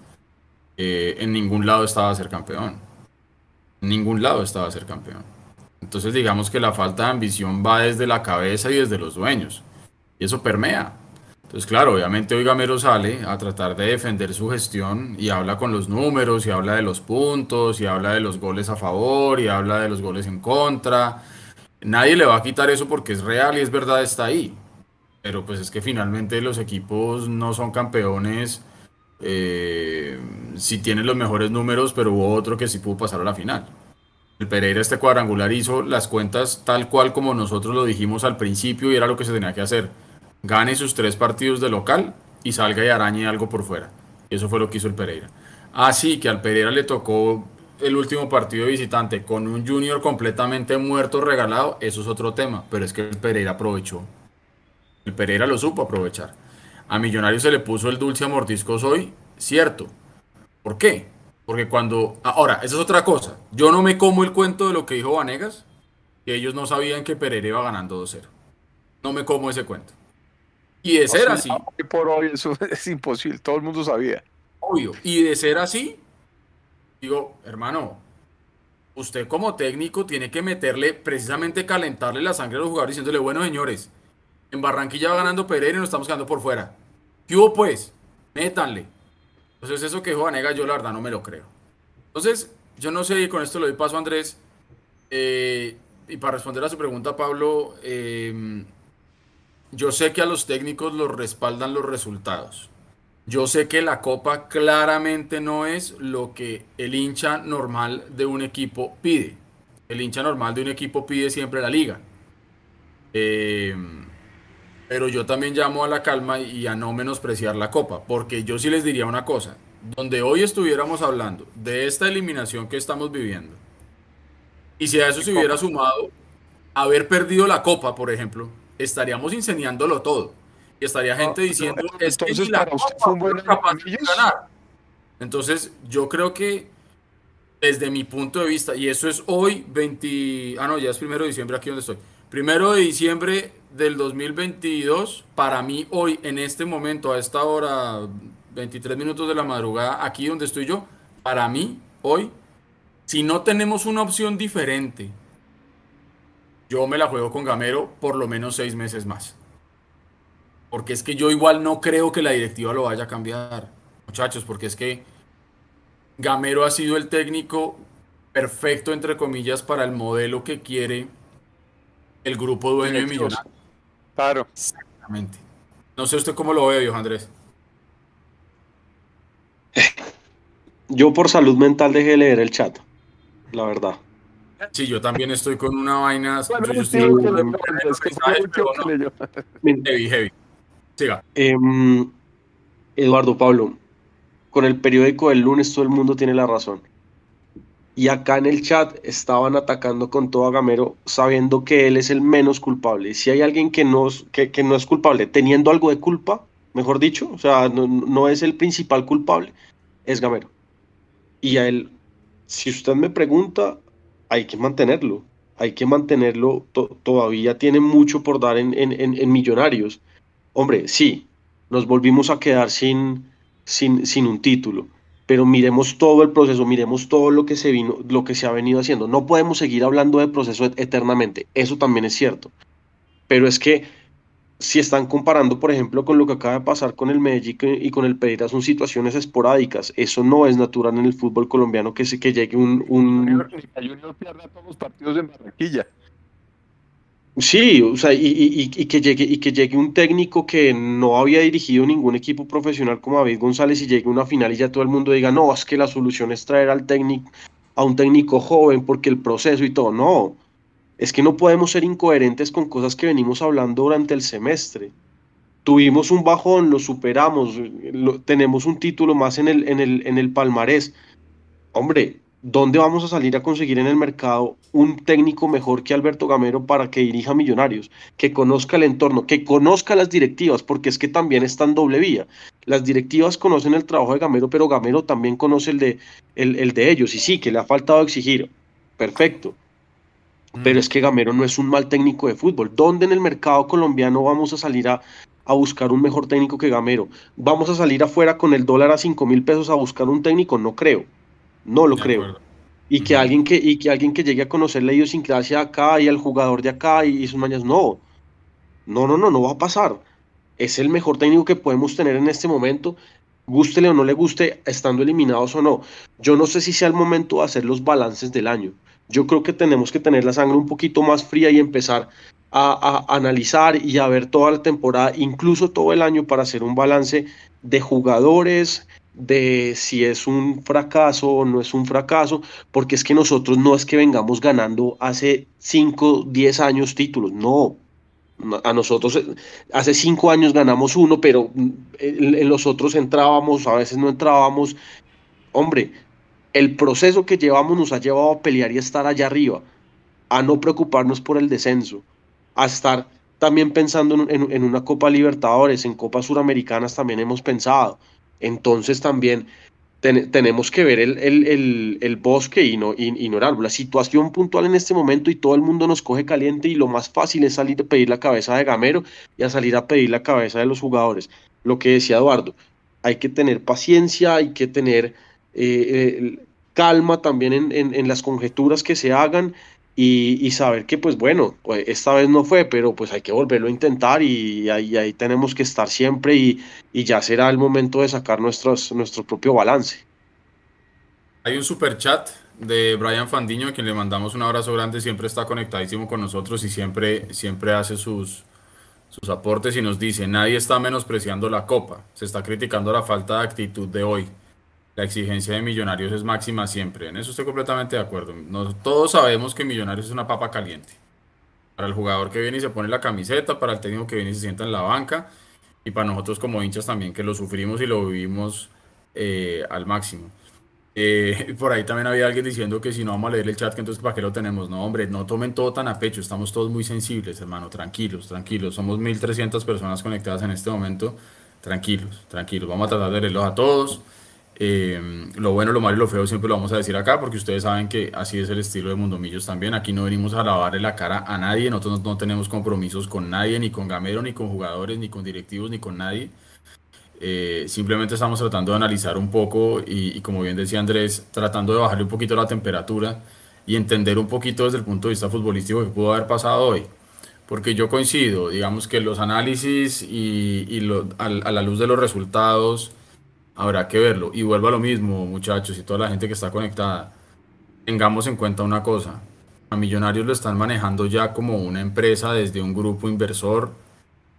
B: eh, en ningún lado estaba a ser campeón. En ningún lado estaba a ser campeón. Entonces digamos que la falta de ambición va desde la cabeza y desde los dueños. Y eso permea. Entonces, claro, obviamente hoy Gamero sale a tratar de defender su gestión y habla con los números y habla de los puntos y habla de los goles a favor y habla de los goles en contra. Nadie le va a quitar eso porque es real y es verdad, está ahí. Pero pues es que finalmente los equipos no son campeones eh, si tiene los mejores números, pero hubo otro que sí pudo pasar a la final. El Pereira este cuadrangular hizo las cuentas tal cual como nosotros lo dijimos al principio y era lo que se tenía que hacer. Gane sus tres partidos de local y salga y arañe algo por fuera. Y eso fue lo que hizo el Pereira. Así que al Pereira le tocó el último partido de visitante con un junior completamente muerto regalado, eso es otro tema, pero es que el Pereira aprovechó. El Pereira lo supo aprovechar. A Millonarios se le puso el dulce a mordiscos hoy, cierto. ¿Por qué? Porque cuando... Ahora, esa es otra cosa. Yo no me como el cuento de lo que dijo Vanegas, que ellos no sabían que Pereira iba ganando 2-0. No me como ese cuento. Y de ser así...
D: Por hoy eso [LAUGHS] es imposible, todo el mundo sabía.
B: Obvio. Y de ser así, digo, hermano, usted como técnico tiene que meterle, precisamente calentarle la sangre a los jugadores diciéndole, bueno, señores, en Barranquilla va ganando Pereira y nos estamos quedando por fuera. ¿Qué hubo pues? Métanle. Entonces eso que dijo Vanega yo la verdad no me lo creo. Entonces, yo no sé, y con esto le doy paso a Andrés. Eh, y para responder a su pregunta, Pablo, eh, yo sé que a los técnicos los respaldan los resultados. Yo sé que la copa claramente no es lo que el hincha normal de un equipo pide. El hincha normal de un equipo pide siempre la liga. Eh, pero yo también llamo a la calma y a no menospreciar la copa, porque yo sí les diría una cosa, donde hoy estuviéramos hablando de esta eliminación que estamos viviendo, y si a eso se hubiera sumado haber perdido la copa, por ejemplo, estaríamos incendiándolo todo. Y estaría gente diciendo, es que
D: entonces
B: ni la
D: para usted
B: Copa
D: fue un buen
B: fueron
D: año
B: capaces
D: con
B: de
D: ellos.
B: ganar. Entonces, yo creo que desde mi punto de vista, y eso es hoy, 20, ah no, ya es primero de diciembre aquí donde estoy. Primero de diciembre del 2022, para mí hoy, en este momento, a esta hora, 23 minutos de la madrugada, aquí donde estoy yo, para mí, hoy, si no tenemos una opción diferente, yo me la juego con Gamero por lo menos seis meses más. Porque es que yo igual no creo que la directiva lo vaya a cambiar, muchachos, porque es que Gamero ha sido el técnico perfecto, entre comillas, para el modelo que quiere el grupo dueño de. Millonarios.
D: Claro.
B: Exactamente. No sé usted cómo lo ve, viejo Andrés. [LAUGHS]
C: Yo por salud mental dejé de leer el chat, la verdad.
B: Sí, yo también estoy con una vaina. Heavy, heavy. Siga.
C: Em, Eduardo Pablo, con el periódico del lunes todo el mundo tiene la razón. Y acá en el chat estaban atacando con todo a Gamero sabiendo que él es el menos culpable. Si hay alguien que no, es- que, que no es culpable, teniendo algo de culpa, mejor dicho, o sea, no, no es el principal culpable, es Gamero. Y a él, si usted me pregunta, hay que mantenerlo. Hay que mantenerlo. to- todavía tiene mucho por dar en, en- en- en Millonarios. Hombre, sí, nos volvimos a quedar sin, sin, sin un título. Pero miremos todo el proceso, miremos todo lo que se vino, lo que se ha venido haciendo. No podemos seguir hablando de proceso et- eternamente. Eso también es cierto. Pero es que si están comparando, por ejemplo, con lo que acaba de pasar con el Medellín y con el Pereira, son situaciones esporádicas. Eso no es natural en el fútbol colombiano que, se, que llegue un, un,
D: Junior pierda todos los partidos en Barranquilla.
C: Sí, o sea, y, y- y- y que llegue, y que llegue un técnico que no había dirigido ningún equipo profesional como David González y llegue a una final y ya todo el mundo diga, no, es que la solución es traer al técnico, a un técnico joven porque el proceso y todo. No, es que no podemos ser incoherentes con cosas que venimos hablando durante el semestre. Tuvimos un bajón, lo superamos, tenemos un título más en el, en el, en el palmarés. Hombre, ¿dónde vamos a salir a conseguir en el mercado un técnico mejor que Alberto Gamero para que dirija Millonarios? Que conozca el entorno, que conozca las directivas, porque es que también está en doble vía. Las directivas conocen el trabajo de Gamero, pero Gamero también conoce el de, el, el de ellos. Y sí, que le ha faltado exigir. Perfecto. Pero es que Gamero no es un mal técnico de fútbol. ¿Dónde en el mercado colombiano vamos a salir a, a buscar un mejor técnico que Gamero? ¿Vamos a salir afuera con el dólar a 5 mil pesos a buscar un técnico? No creo. No lo creo. Y que alguien que, y que alguien que llegue a conocer la idiosincrasia acá y al jugador de acá y, y sus mañas, no. No, no, no, no va a pasar. Es el mejor técnico que podemos tener en este momento, gústele o no le guste, estando eliminados o no. Yo no sé si sea el momento de hacer los balances del año. Yo creo que tenemos que tener la sangre un poquito más fría y empezar a, analizar y a ver toda la temporada, incluso todo el año, para hacer un balance de jugadores, de si es un fracaso o no es un fracaso, porque es que nosotros no es que vengamos ganando hace 5, 10 años títulos, no. A nosotros hace 5 años ganamos uno, pero mm, en los otros entrábamos, a veces no entrábamos. Hombre, el proceso que llevamos nos ha llevado a pelear y a estar allá arriba, a no preocuparnos por el descenso, a estar también pensando en, en- una Copa Libertadores, en Copas Suramericanas también hemos pensado. Entonces también ten- tenemos que ver el, el- el- el bosque y no, y, y no. La situación puntual en este momento y todo el mundo nos coge caliente y lo más fácil es salir a pedir la cabeza de Gamero y a salir a pedir la cabeza de los jugadores. Lo que decía Eduardo, hay que tener paciencia, hay que tener eh, eh, calma también en, en- las conjeturas que se hagan y, saber que pues bueno, pues, esta vez no fue, pero pues hay que volverlo a intentar y ahí, tenemos que estar siempre y, y ya será el momento de sacar nuestros, nuestro propio balance.
B: Hay un super chat de Brian Fandiño, a quien le mandamos un abrazo grande, siempre está conectadísimo con nosotros y siempre, siempre hace sus, sus aportes y nos dice, nadie está menospreciando la copa, se está criticando la falta de actitud de hoy. La exigencia de Millonarios es máxima siempre. En eso estoy completamente de acuerdo. Todos sabemos que Millonarios es una papa caliente. Para el jugador que viene y se pone la camiseta, para el técnico que viene y se sienta en la banca, y para nosotros como hinchas también, que lo sufrimos y lo vivimos eh, al máximo. Eh, [LAUGHS] por ahí también había alguien diciendo que si no vamos a leer el chat, entonces ¿para qué lo tenemos? No, hombre, no tomen todo tan a pecho, estamos todos muy sensibles, hermano, tranquilos, tranquilos. Somos 1.300 personas conectadas en este momento, tranquilos, tranquilos. Vamos a tratar de leerlos a todos. Eh, lo bueno, lo malo y lo feo siempre lo vamos a decir acá, porque ustedes saben que así es el estilo de Mundomillos también. Aquí no venimos a lavarle la cara a nadie, nosotros no, no tenemos compromisos con nadie, ni con Gamero, ni con jugadores, ni con directivos, ni con nadie. Eh, simplemente estamos tratando de analizar un poco y, y, como bien decía Andrés, tratando de bajarle un poquito la temperatura y entender un poquito desde el punto de vista futbolístico que pudo haber pasado hoy. Porque yo coincido, digamos que los análisis y, y lo, a, a, la luz de los resultados habrá que verlo. Y vuelvo a lo mismo, muchachos, y toda la gente que está conectada. Tengamos en cuenta una cosa. A Millonarios lo están manejando ya como una empresa desde un grupo inversor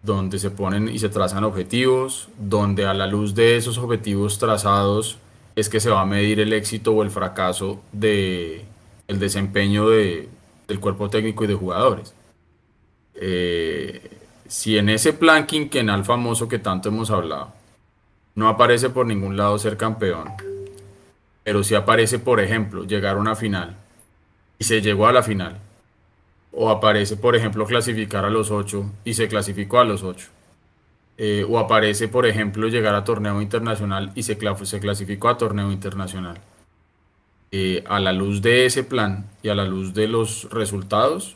B: donde se ponen y se trazan objetivos, donde a la luz de esos objetivos trazados es que se va a medir el éxito o el fracaso de el desempeño de, del cuerpo técnico y de jugadores. Eh, si en ese plan quinquenal famoso que tanto hemos hablado no aparece por ningún lado ser campeón, pero si aparece, por ejemplo, llegar a una final y se llegó a la final, o aparece, por ejemplo, clasificar a los ocho y se clasificó a los ocho. Eh, o aparece, por ejemplo, llegar a torneo internacional y se, se clasificó a torneo internacional. Eh, a la luz de ese plan y a la luz de los resultados,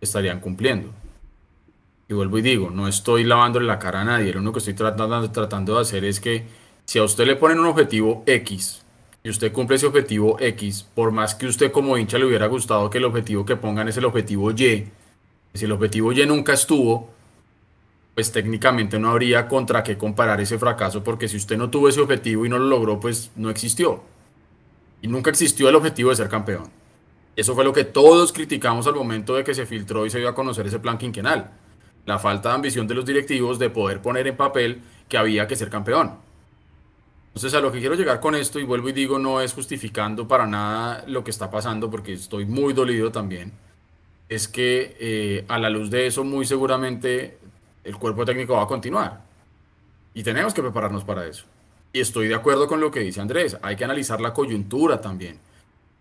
B: estarían cumpliendo. Y vuelvo y digo, no estoy lavándole la cara a nadie, lo único que estoy tratando, de hacer es que si a usted le ponen un objetivo X y usted cumple ese objetivo X, por más que usted como hincha le hubiera gustado que el objetivo que pongan es el objetivo Y, si el objetivo Y nunca estuvo, pues técnicamente no habría contra qué comparar ese fracaso, porque si usted no tuvo ese objetivo y no lo logró, pues no existió. Y nunca existió el objetivo de ser campeón. Eso fue lo que todos criticamos al momento de que se filtró y se dio a conocer ese plan quinquenal. La falta de ambición de los directivos de poder poner en papel que había que ser campeón. Entonces a lo que quiero llegar con esto, y vuelvo y digo, no es justificando para nada lo que está pasando, porque estoy muy dolido también, es que eh, a la luz de eso muy seguramente el cuerpo técnico va a continuar. Y tenemos que prepararnos para eso. Y estoy de acuerdo con lo que dice Andrés, hay que analizar la coyuntura también.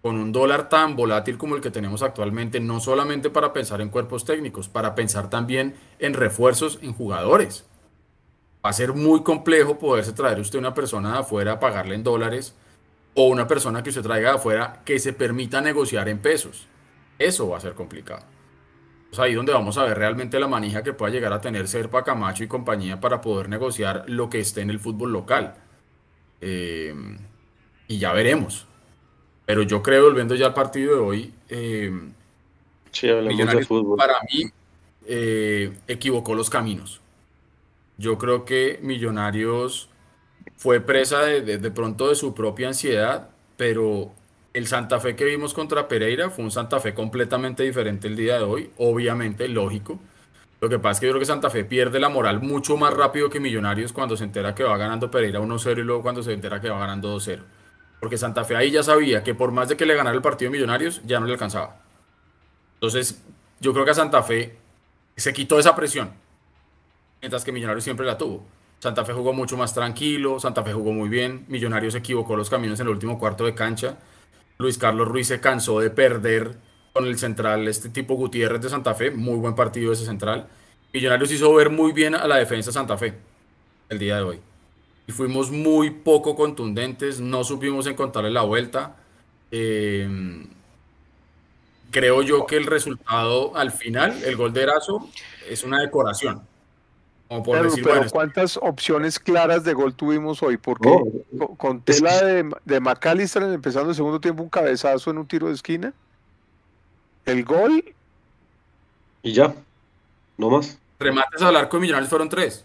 B: Con un dólar tan volátil como el que tenemos actualmente, no solamente para pensar en cuerpos técnicos, para pensar también en refuerzos en jugadores va a ser muy complejo poderse traer usted una persona de afuera a pagarle en dólares o una persona que usted traiga de afuera que se permita negociar en pesos. Eso va a ser complicado. Es ahí donde vamos a ver realmente la manija que pueda llegar a tener Serpa, Camacho y compañía para poder negociar lo que esté en el fútbol local. Eh, y ya veremos. Pero yo creo, volviendo ya al partido de hoy, eh,
C: sí, de fútbol.
B: para mí eh, equivocó los caminos. Yo creo que Millonarios fue presa de, de, de, pronto de su propia ansiedad, pero el Santa Fe que vimos contra Pereira fue un Santa Fe completamente diferente el día de hoy, obviamente, lógico. Lo que pasa es que yo creo que Santa Fe pierde la moral mucho más rápido que Millonarios cuando se entera que va ganando Pereira 1-0 y luego cuando se entera que va ganando 2-0. Porque Santa Fe ahí ya sabía que por más de que le ganara el partido Millonarios, ya no le alcanzaba. Entonces, yo creo que a Santa Fe se quitó esa presión mientras que Millonarios siempre la tuvo. Santa Fe jugó mucho más tranquilo, Santa Fe jugó muy bien, Millonarios equivocó los caminos en el último cuarto de cancha, Luis Carlos Ruiz se cansó de perder con el central, este tipo Gutiérrez de Santa Fe, muy buen partido ese central. Millonarios hizo ver muy bien a la defensa Santa Fe el día de hoy. Y fuimos muy poco contundentes, no supimos encontrarle la vuelta. Eh, creo yo que el resultado al final, el gol de Erazo, es una decoración.
D: Como por claro, decir, pero bueno, ¿cuántas opciones claras de gol tuvimos hoy? Porque oh, conté es la de, de McAllister empezando el segundo tiempo, un cabezazo en un tiro de esquina. El gol.
C: Y ya. No más.
B: Remates al arco de Millonarios fueron tres.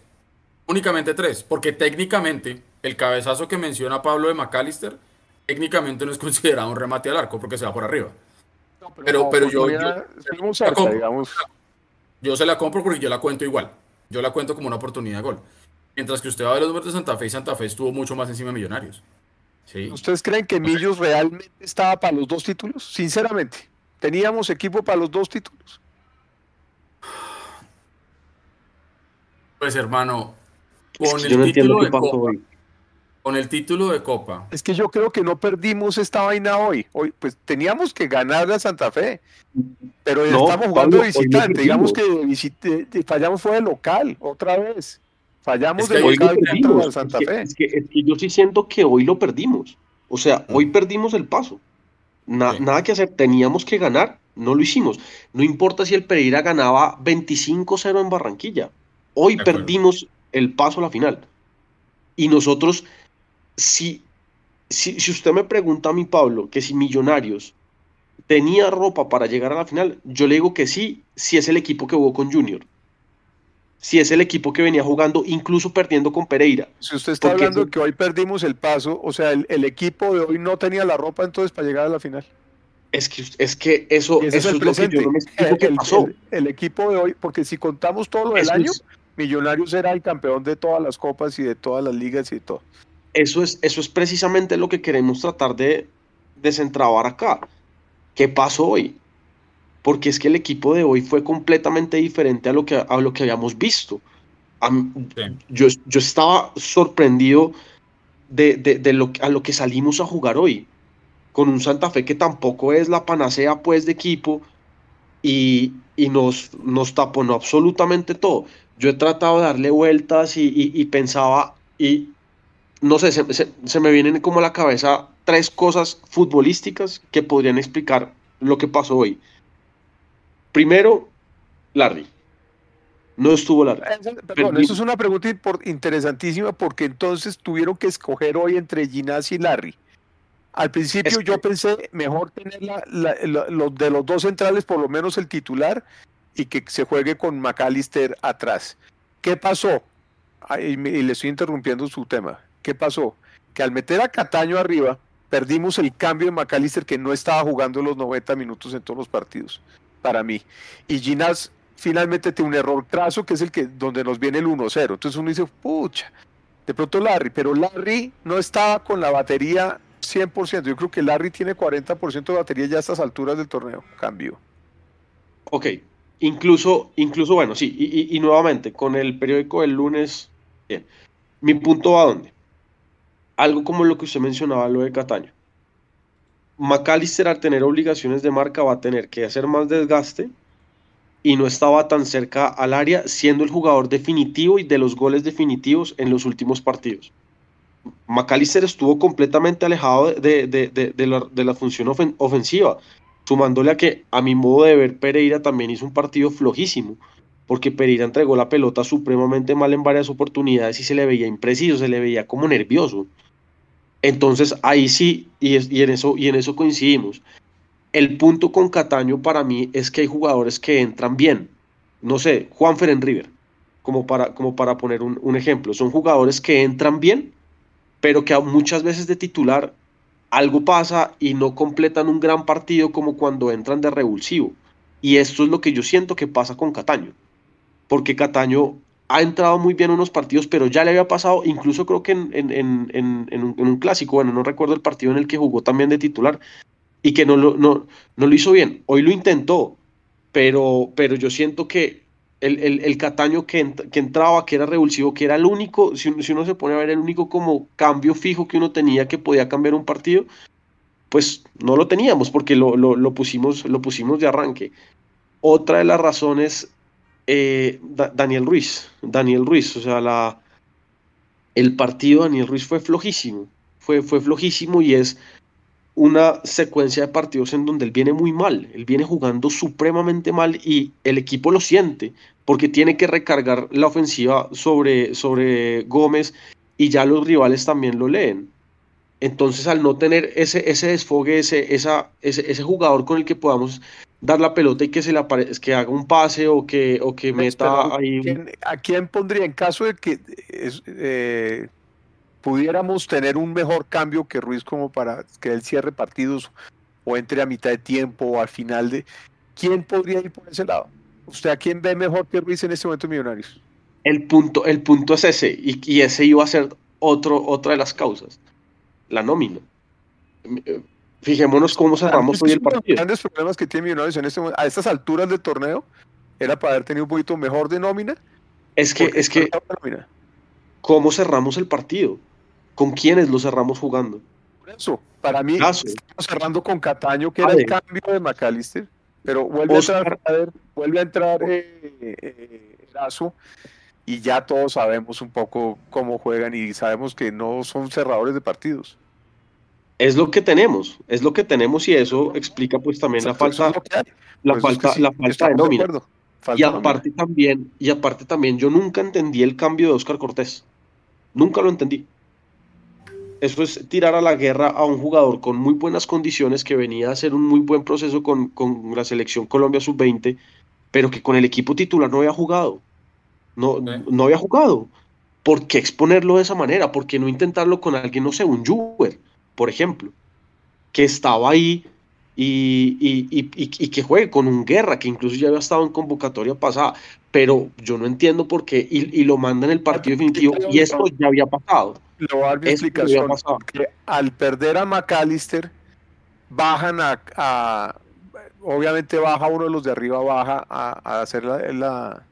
B: Únicamente tres. Porque técnicamente, el cabezazo que menciona Pablo de McAllister, técnicamente no es [LAUGHS] considerado un remate al arco porque se va por arriba. No, pero, pero, pero yo, yo,
D: compro, digamos.
B: yo se la compro porque yo la cuento igual. Yo la cuento como una oportunidad de gol. Mientras que usted va a ver los números de Santa Fe y Santa Fe estuvo mucho más encima de Millonarios. ¿Sí?
D: ¿Ustedes creen que Millos realmente estaba para los dos títulos? Sinceramente, ¿teníamos equipo para los dos títulos?
B: Pues hermano, con es el no título de Copa, hoy. Con el título de Copa.
D: Es que yo creo que no perdimos esta vaina hoy. Hoy, pues teníamos que ganar a Santa Fe. Pero
C: No,
D: estamos jugando
C: Pablo,
D: de
C: hoy no
D: visitante. Digamos que visite- fallamos fue de local, otra vez. Fallamos
C: Es que
D: de local
C: perdimos.
D: Santa
C: Es que-
D: Fe.
C: Es que, es que yo sí siento que hoy lo perdimos. O sea, hoy perdimos el paso. Na- Nada que hacer, teníamos que ganar, no lo hicimos. No importa si el Pereira ganaba 25-0 en Barranquilla. Hoy perdimos el paso a la final. Y nosotros, si, si, si usted me pregunta a mí, Pablo, que si Millonarios tenía ropa para llegar a la final, yo le digo que sí, si es el equipo que jugó con Junior. Si es el equipo que venía jugando, incluso perdiendo con Pereira.
D: Si usted está
C: Porque
D: hablando de que hoy perdimos el paso, o sea, el, el equipo de hoy no tenía la ropa entonces para llegar a la final.
C: Es que, es que eso,
D: es
C: es,
D: el
C: lo que
D: presente.
C: yo no me explico
D: El-
C: pasó.
D: el- el equipo de hoy, porque si contamos todo lo del año,
C: es-
D: Millonarios era el campeón de todas las copas y de todas las ligas y de todo.
C: Eso es, eso es precisamente lo que queremos tratar de desentrabar acá. ¿Qué pasó hoy? Porque es que el equipo de hoy fue completamente diferente a lo que, a lo que habíamos visto. A mí- yo, yo estaba sorprendido de, de- de lo, a lo que salimos a jugar hoy. Con un Santa Fe que tampoco es la panacea pues de equipo y, y nos, nos taponó absolutamente todo. Yo he tratado de darle vueltas y, y- y pensaba, y no sé, se, se- se me vienen como a la cabeza tres cosas futbolísticas que podrían explicar lo que pasó hoy. Primero, Larry. No estuvo Larry.
D: Perdón, eso es una pregunta interesantísima porque entonces tuvieron que escoger hoy entre Ginás y Larry. Al principio yo pensé mejor tener la- la- la- los de los dos centrales, por lo menos el titular, y que se juegue con McAllister atrás. ¿Qué pasó? Y le estoy interrumpiendo su tema. ¿Qué pasó? Que al meter a Cataño arriba, perdimos el cambio de McAllister que no estaba jugando los 90 minutos en todos los partidos, para mí. Y Ginás finalmente tiene un error trazo, que es el que donde nos viene el 1-0. Entonces uno dice, pucha, de pronto Larry, pero Larry no estaba con la batería 100%. Yo creo que Larry tiene 40% de batería ya a estas alturas del torneo. Cambio.
C: Ok, incluso, incluso bueno, sí, y, nuevamente, con el periódico del lunes, bien. Mi punto va a dónde? Algo como lo que usted mencionaba, lo de Cataño. McAllister al tener obligaciones de marca va a tener que hacer más desgaste y no estaba tan cerca al área, siendo el jugador definitivo y de los goles definitivos en los últimos partidos. McAllister estuvo completamente alejado de, la, función ofen- ofensiva, sumándole a que a mi modo de ver Pereira también hizo un partido flojísimo, porque Pereira entregó la pelota supremamente mal en varias oportunidades y se le veía impreciso, se le veía como nervioso. Entonces ahí sí, y, es- y en, eso, y en eso coincidimos. El punto con Cataño para mí es que hay jugadores que entran bien. No sé, Juanfer en River, como para, como para poner un, un ejemplo. Son jugadores que entran bien, pero que muchas veces de titular algo pasa y no completan un gran partido como cuando entran de revulsivo. Y esto es lo que yo siento que pasa con Cataño. Porque Cataño ha entrado muy bien en unos partidos, pero ya le había pasado, incluso creo que en, un, clásico, bueno, no recuerdo el partido en el que jugó también de titular, y que no lo, no lo hizo bien. Hoy lo intentó, pero, pero yo siento que el, el, el Cataño que, que entraba, que era revulsivo, que era el único, si, si uno se pone a ver el único como cambio fijo que uno tenía que podía cambiar un partido, pues no lo teníamos porque lo, lo, lo pusimos, lo pusimos de arranque. Otra de las razones, eh, Da- Daniel Ruiz, Daniel Ruiz, o sea, la, el partido de Daniel Ruiz fue flojísimo, fue, fue flojísimo y es una secuencia de partidos en donde él viene muy mal, él viene jugando supremamente mal y el equipo lo siente porque tiene que recargar la ofensiva sobre, sobre Gómez y ya los rivales también lo leen. Entonces al no tener ese, ese desfogue, ese, esa, ese, ese jugador con el que podamos dar la pelota y que se le apare- que haga un pase o que, o que meta
D: Pero,
C: ahí un-
D: ¿quién- ¿A quién pondría en caso de que es- eh, pudiéramos tener un mejor cambio que Ruiz como para que él cierre partidos o entre a mitad de tiempo o al final de... ¿Quién podría ir por ese lado? ¿Usted a quién ve mejor que Ruiz en este momento en Millonarios?
C: El punto, el punto es ese, y, y ese iba a ser otro, otra de las causas, la nómina. Eh, Fijémonos cómo cerramos hoy el
D: Uno de los
C: partido.
D: grandes problemas que tiene Millonarios en este momento, a estas alturas del torneo, era para haber tenido un poquito mejor de nómina.
C: Es que, es que. ¿cómo cerramos el partido? ¿Con quiénes lo cerramos jugando?
D: Por eso, para mí,
C: Caso.
D: estamos cerrando con Cataño, que era el cambio de McAllister, pero vuelve
C: Oscar.
D: a entrar, a ver, vuelve a entrar eh, eh, Erazo, y ya todos sabemos un poco cómo juegan y sabemos que no son cerradores de partidos.
C: Es lo que tenemos, es lo que tenemos y eso explica pues también la falta,
D: es lo que hay.
C: la falta, la falta de nómina.
D: acuerdo.
C: Y aparte también, y aparte también, yo nunca entendí el cambio de Oscar Cortés. Nunca lo entendí. Eso es tirar a la guerra a un jugador con muy buenas condiciones, que venía a hacer un muy buen proceso con, con la selección Colombia Sub-20, pero que con el equipo titular no había jugado. No, no había jugado. ¿Por qué exponerlo de esa manera? ¿Por qué no intentarlo con alguien, no sé, un Juber, por ejemplo, que estaba ahí y, y- y- y- que juegue con un Guerra, que incluso ya había estado en convocatoria pasada, pero yo no entiendo por qué, y, lo manda en el partido definitivo, y esto ya había pasado.
D: Le voy a dar mi explicación. Que al perder a McAllister, bajan a, a- Obviamente baja uno de los de arriba, baja a, a hacer la, la-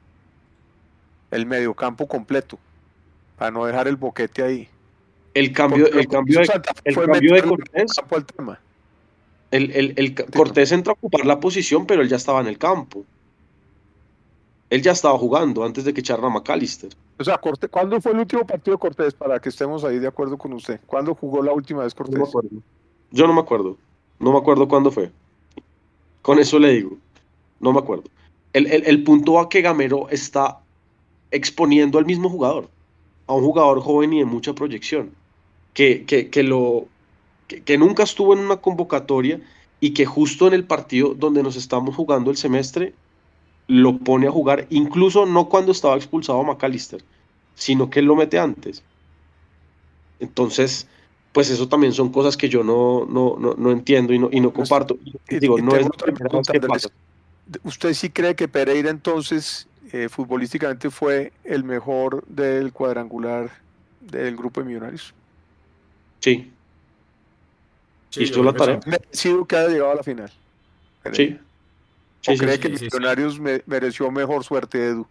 D: el mediocampo completo, para no dejar el boquete ahí.
C: El cambio,
D: Porque
C: el cambio de, el
D: fue
C: cambio de
D: meterle
C: Cortés,
D: campo al tema.
C: El, el- el Cortés entró a ocupar la posición, pero él ya estaba en el campo. Él ya estaba jugando antes de que echaran a McAllister.
D: O sea, Cortés, ¿cuándo fue el último partido de Cortés para que estemos ahí de acuerdo con usted? ¿Cuándo jugó la última vez Cortés?
C: No me acuerdo. Yo no me acuerdo. No me acuerdo cuándo fue. Con eso le digo. No me acuerdo. El, el- el punto a que Gamero está exponiendo al mismo jugador. A un jugador joven y de mucha proyección. Que, que, que lo, que, que nunca estuvo en una convocatoria y que justo en el partido donde nos estamos jugando el semestre lo pone a jugar, incluso no cuando estaba expulsado McAllister, sino que él lo mete antes. Entonces, pues eso también son cosas que yo no, no, no, no entiendo y no, y no comparto. Y digo,
D: y
C: no es que pasa.
D: ¿Usted sí cree que Pereira entonces eh, futbolísticamente fue el mejor del cuadrangular del grupo de millonarios?
C: Sí.
B: Sí,
C: Hizo
B: yo
C: la tarea.
D: Merecido que haya llegado a la final.
C: Sí.
D: ¿O
C: Sí, sí,
D: cree
C: sí,
D: que
B: sí, sí.
D: Millonarios me- mereció mejor suerte, Edu?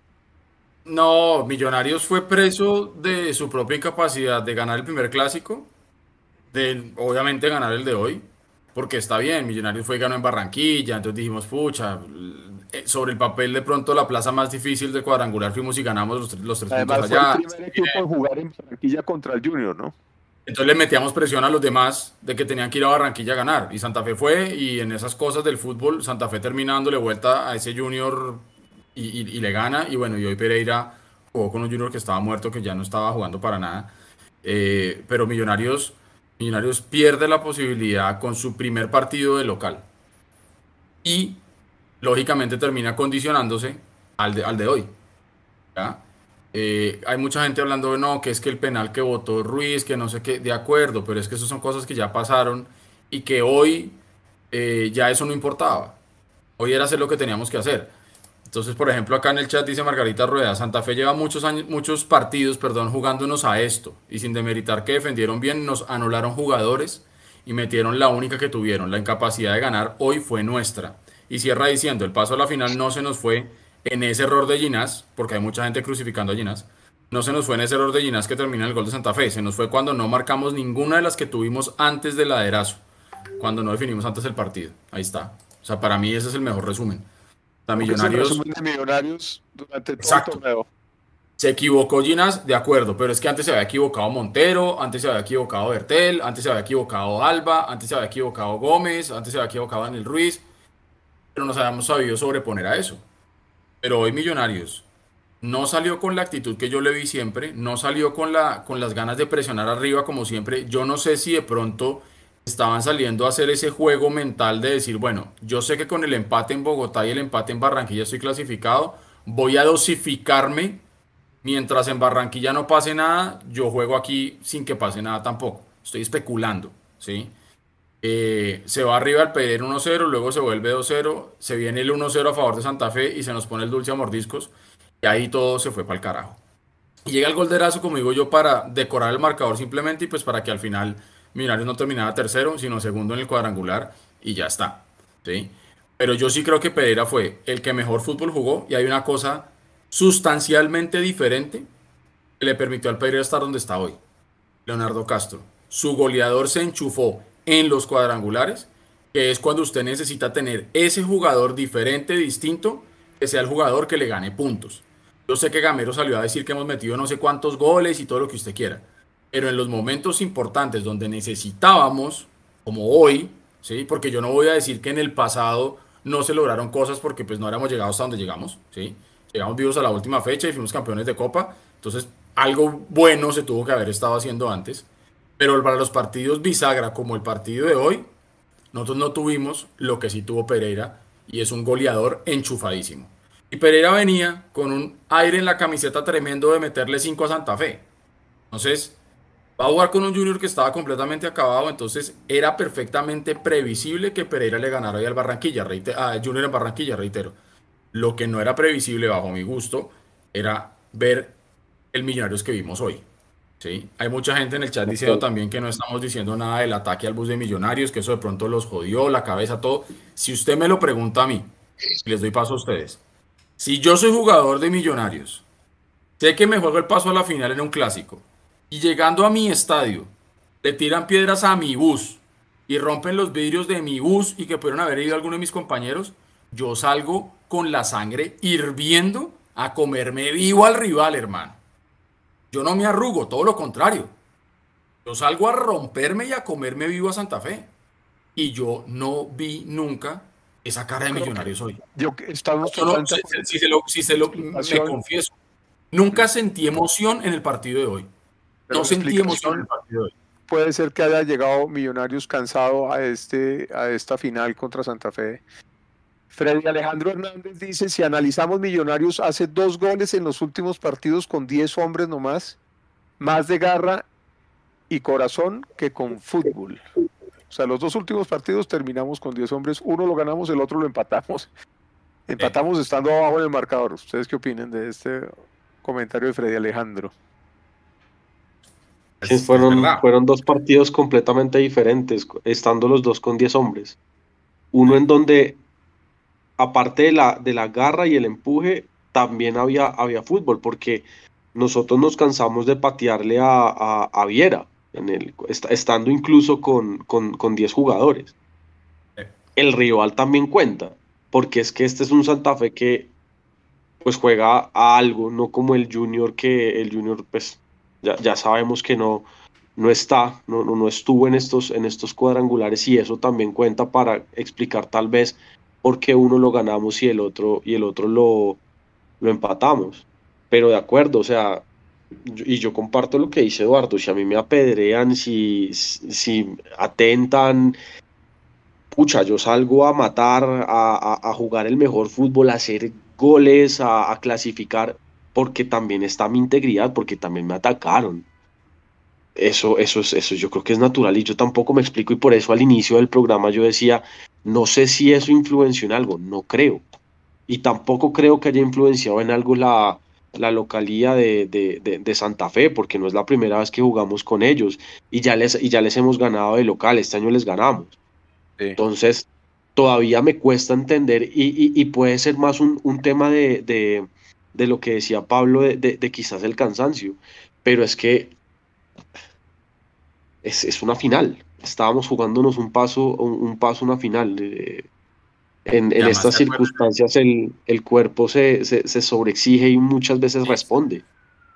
B: No, Millonarios fue preso de su propia incapacidad de ganar el primer clásico, de obviamente ganar el de hoy, porque está bien, Millonarios fue y ganó en Barranquilla, entonces dijimos, pucha, eh, sobre el papel de pronto la plaza más difícil de cuadrangular fuimos y ganamos los, tres- los tres
D: Además
B: puntos
D: fue
B: allá.
D: el primer equipo en jugar en Barranquilla contra el Junior, ¿no?
B: Entonces le metíamos presión a los demás de que tenían que ir a Barranquilla a ganar. Y Santa Fe fue, y en esas cosas del fútbol, Santa Fe termina dándole vuelta a ese Junior y, y- y le gana. Y bueno, y hoy Pereira jugó con un Junior que estaba muerto, que ya no estaba jugando para nada. Eh, pero Millonarios, Millonarios pierde la posibilidad con su primer partido de local. Y lógicamente termina condicionándose al de, al de hoy. ¿ya? Eh, hay mucha gente hablando de no, que es que el penal que votó Ruiz, que no sé qué, de acuerdo, pero es que eso son cosas que ya pasaron y que hoy eh, ya eso no importaba. Hoy era hacer lo que teníamos que hacer. Entonces, por ejemplo, acá en el chat dice Margarita Rueda, Santa Fe lleva muchos años, muchos partidos, perdón, jugándonos a esto y sin demeritar que defendieron bien, nos anularon jugadores y metieron la única que tuvieron, la incapacidad de ganar hoy fue nuestra. Y cierra diciendo, el paso a la final no se nos fue en ese error de Ginás, porque hay mucha gente crucificando a Ginás, no se nos fue en ese error de Ginás que termina el gol de Santa Fe, se nos fue cuando no marcamos ninguna de las que tuvimos antes del laderazo, cuando no definimos antes el partido. Ahí está. O sea, para mí ese es el mejor resumen. La
D: es el
B: Millonarios
D: resumen de Millonarios durante todo
B: Exacto.
D: el torneo.
B: se equivocó Ginás, de acuerdo, pero es que antes se había equivocado Montero, antes se había equivocado Bertel, antes se había equivocado Alba, antes se había equivocado Gómez, antes se había equivocado Daniel Ruiz, pero nos habíamos sabido sobreponer a eso. Pero hoy Millonarios no salió con la actitud que yo le vi siempre, no salió con, la, con las ganas de presionar arriba como siempre. Yo no sé si de pronto estaban saliendo a hacer ese juego mental de decir, bueno, yo sé que con el empate en Bogotá y el empate en Barranquilla estoy clasificado, voy a dosificarme mientras en Barranquilla no pase nada, yo juego aquí sin que pase nada tampoco. Estoy especulando, ¿sí? Eh, se va arriba al pedir 1-0, luego se vuelve 2-0, se viene el 1-0 a favor de Santa Fe y se nos pone el dulce a mordiscos y ahí todo se fue para el carajo. Llega el gol de Erazo, como digo yo, para decorar el marcador simplemente y pues para que al final Millonarios no terminara tercero, sino segundo en el cuadrangular y ya está, ¿sí? Pero yo sí creo que Pereira fue el que mejor fútbol jugó y hay una cosa sustancialmente diferente que le permitió al Pereira estar donde está hoy. Leonardo Castro. Su goleador se enchufó en los cuadrangulares, que es cuando usted necesita tener ese jugador diferente, distinto, que sea el jugador que le gane puntos. Yo sé que Gamero salió a decir que hemos metido no sé cuántos goles y todo lo que usted quiera, pero en los momentos importantes donde necesitábamos, como hoy, ¿sí? porque yo no voy a decir que en el pasado no se lograron cosas porque pues no éramos llegado hasta donde llegamos, ¿sí? llegamos vivos a la última fecha y fuimos campeones de Copa, entonces algo bueno se tuvo que haber estado haciendo antes, pero para los partidos bisagra como el partido de hoy, nosotros no tuvimos lo que sí tuvo Pereira y es un goleador enchufadísimo. Y Pereira venía con un aire en la camiseta tremendo de meterle 5 a Santa Fe. Entonces, va a jugar con un Junior que estaba completamente acabado, entonces era perfectamente previsible que Pereira le ganara hoy al Barranquilla, a Junior en Barranquilla, reitero. Lo que no era previsible, bajo mi gusto, era ver el Millonarios que vimos hoy. ¿Sí? Hay mucha gente en el chat diciendo también que no estamos diciendo nada del ataque al bus de Millonarios, que eso de pronto los jodió, la cabeza, todo. Si usted me lo pregunta a mí, les doy paso a ustedes. Si yo soy jugador de Millonarios, sé que me juego el paso a la final en un clásico, y llegando a mi estadio, le tiran piedras a mi bus y rompen los vidrios de mi bus y que pudieron haber ido alguno de mis compañeros, yo salgo con la sangre hirviendo a comerme vivo al rival, hermano. Yo no me arrugo, todo lo contrario. Yo salgo a romperme y a comerme vivo a Santa Fe. Y yo no vi nunca esa cara de millonarios hoy.
D: Yo estamos
B: si, se lo, si se lo me confieso. Nunca sentí emoción en el partido de hoy. no sentí emoción en el partido de hoy.
D: Puede ser que haya llegado Millonarios cansado a este a esta final contra Santa Fe Freddy Alejandro Hernández dice, si analizamos Millonarios, hace dos goles en los últimos partidos con 10 hombres nomás, más de garra y corazón que con fútbol. O sea, los dos últimos partidos terminamos con 10 hombres, uno lo ganamos, el otro lo empatamos. [LAUGHS] Empatamos estando abajo en el marcador. ¿Ustedes qué opinan de este comentario de Freddy Alejandro?
C: fueron, fueron dos partidos completamente diferentes, estando los dos con 10 hombres. Uno en donde aparte de la, de la garra y el empuje, también había, había fútbol, porque nosotros nos cansamos de patearle a, a, Viera, en el, estando incluso con, con, 10 jugadores. El rival también cuenta, porque es que este es un Santa Fe que pues juega a algo, no como el Junior, que el Junior pues ya, ya sabemos que no, no está, no, no, no, estuvo en estos, en estos cuadrangulares y eso también cuenta para explicar tal vez porque uno lo ganamos y el otro, y el otro lo, lo empatamos. Pero de acuerdo, o sea, y yo comparto lo que dice Eduardo, si a mí me apedrean, si, si atentan, pucha, yo salgo a matar, a, jugar el mejor fútbol, a hacer goles, a, a, clasificar, porque también está mi integridad, porque también me atacaron. Eso, eso, es, eso yo creo que es natural y yo tampoco me explico y por eso al inicio del programa yo decía, no sé si eso influenció en algo, no creo. Y tampoco creo que haya influenciado en algo la, la localía de, de, Santa Fe, porque no es la primera vez que jugamos con ellos y ya les, y ya les hemos ganado de local, este año les ganamos. Entonces, todavía me cuesta entender y, y, puede ser más un, un tema de, de, lo que decía Pablo, de, quizás el cansancio, pero es que es, es una final, estábamos jugándonos un paso, un, paso, una final. en, estas circunstancias el, el cuerpo se, se, sobreexige y muchas veces responde.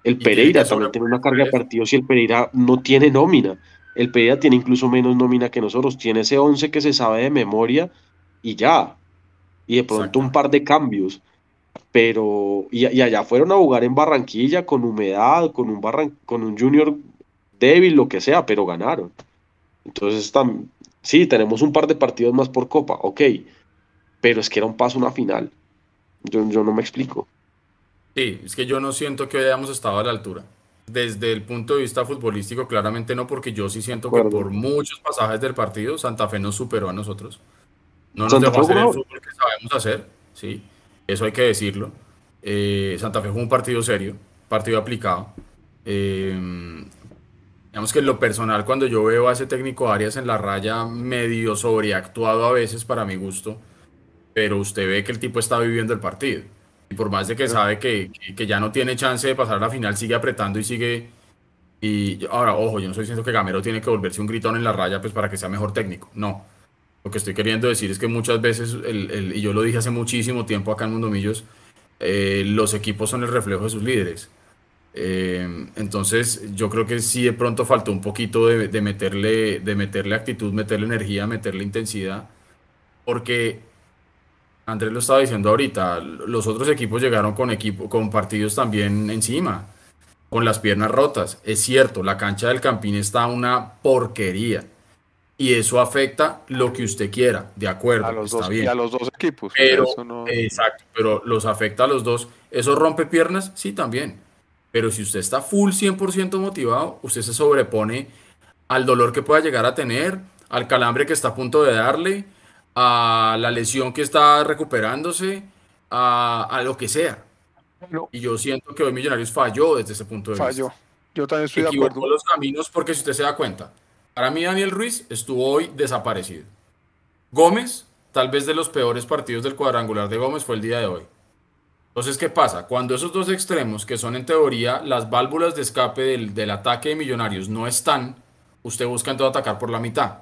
C: El Pereira también tiene una carga de partidos y el Pereira no tiene nómina. El Pereira tiene incluso menos nómina que nosotros. Tiene ese 11 que se sabe de memoria y ya. Y de pronto un par de cambios. Pero, y, allá fueron a jugar en Barranquilla con humedad, con un, con un Junior débil, lo que sea, pero ganaron. Entonces, sí, tenemos un par de partidos más por copa, ok, pero es que era un paso a una final. Yo, yo no me explico.
B: Sí, es que yo no siento que hayamos estado a la altura. Desde el punto de vista futbolístico, claramente no, porque yo sí siento que por muchos pasajes del partido, Santa Fe nos superó a nosotros. No nos dejó hacer el fútbol que sabemos hacer, sí, eso hay que decirlo. Eh, Santa Fe fue un partido serio, partido aplicado. Eh, Digamos que en lo personal, cuando yo veo a ese técnico Arias en la raya medio sobreactuado a veces para mi gusto, pero usted ve que el tipo está viviendo el partido. Y por más de que sabe que, que, ya no tiene chance de pasar a la final, sigue apretando y sigue, Y ahora, ojo, yo no estoy diciendo que Gamero tiene que volverse un gritón en la raya pues para que sea mejor técnico. No. Lo que estoy queriendo decir es que muchas veces, el- el- y yo lo dije hace muchísimo tiempo acá en Mundo Millos, eh, los equipos son el reflejo de sus líderes. Eh, entonces, yo creo que sí de pronto faltó un poquito de, de meterle, de meterle actitud, meterle energía, meterle intensidad, porque Andrés lo estaba diciendo ahorita, los otros equipos llegaron con, equipo, con partidos también encima, con las piernas rotas. Es cierto, la cancha del Campín está una porquería. Y eso afecta lo que usted quiera, de acuerdo,
D: A los
B: está
D: dos,
B: bien.
D: y a los dos equipos.
B: Pero,
D: no-
B: exacto, pero los afecta a los dos. ¿Eso rompe piernas? Sí, también. Pero si usted está full 100% motivado, usted se sobrepone al dolor que pueda llegar a tener, al calambre que está a punto de darle, a la lesión que está recuperándose, a, a lo que sea. Y yo siento que hoy Millonarios falló desde ese punto de
D: Falló.
B: vista.
D: Yo también estoy de
B: Equivocó
D: acuerdo.
B: los caminos porque si usted se da cuenta, para mí Daniel Ruiz estuvo hoy desaparecido. Gómez, tal vez de los peores partidos del cuadrangular de Gómez fue el día de hoy. Entonces, ¿qué pasa? Cuando esos dos extremos, que son en teoría las válvulas de escape del, del ataque de Millonarios, no están, usted busca entonces atacar por la mitad.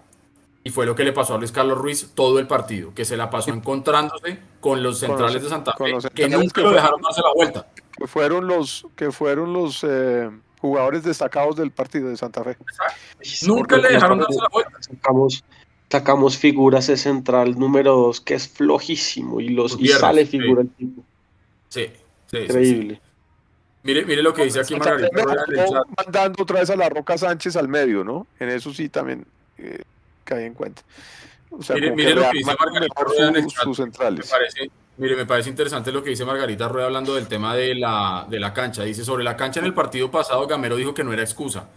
B: Y fue lo que le pasó a Luis Carlos Ruiz todo el partido, que se la pasó encontrándose con los
D: Con
B: centrales
D: los-
B: de Santa Fe,
D: los
B: que nunca
D: que
B: lo dejaron darse la vuelta.
D: Que fueron los, que fueron los eh, jugadores destacados del partido de Santa Fe.
B: Nunca le dejaron darse la vuelta.
C: Sacamos, sacamos figuras de central número 2, que es flojísimo, y, los, y sale
B: sí.
C: figura el tipo.
B: Sí, sí, sí, sí.
C: Increíble.
B: Mire, mire lo que dice aquí Margarita Rueda en el
D: mejoró
B: chat.
D: mandando otra vez a la Roca Sánchez al medio, ¿no? En eso sí también eh, caí en cuenta. O sea,
B: Mire, mire lo que dice Margarita Rueda en el
D: sus-
B: chat.
D: sus centrales.
B: Me parece, mire, me parece interesante lo que dice Margarita Rueda hablando del tema de la, de la cancha. Dice, sobre la cancha en el partido pasado, Gamero dijo que no era excusa.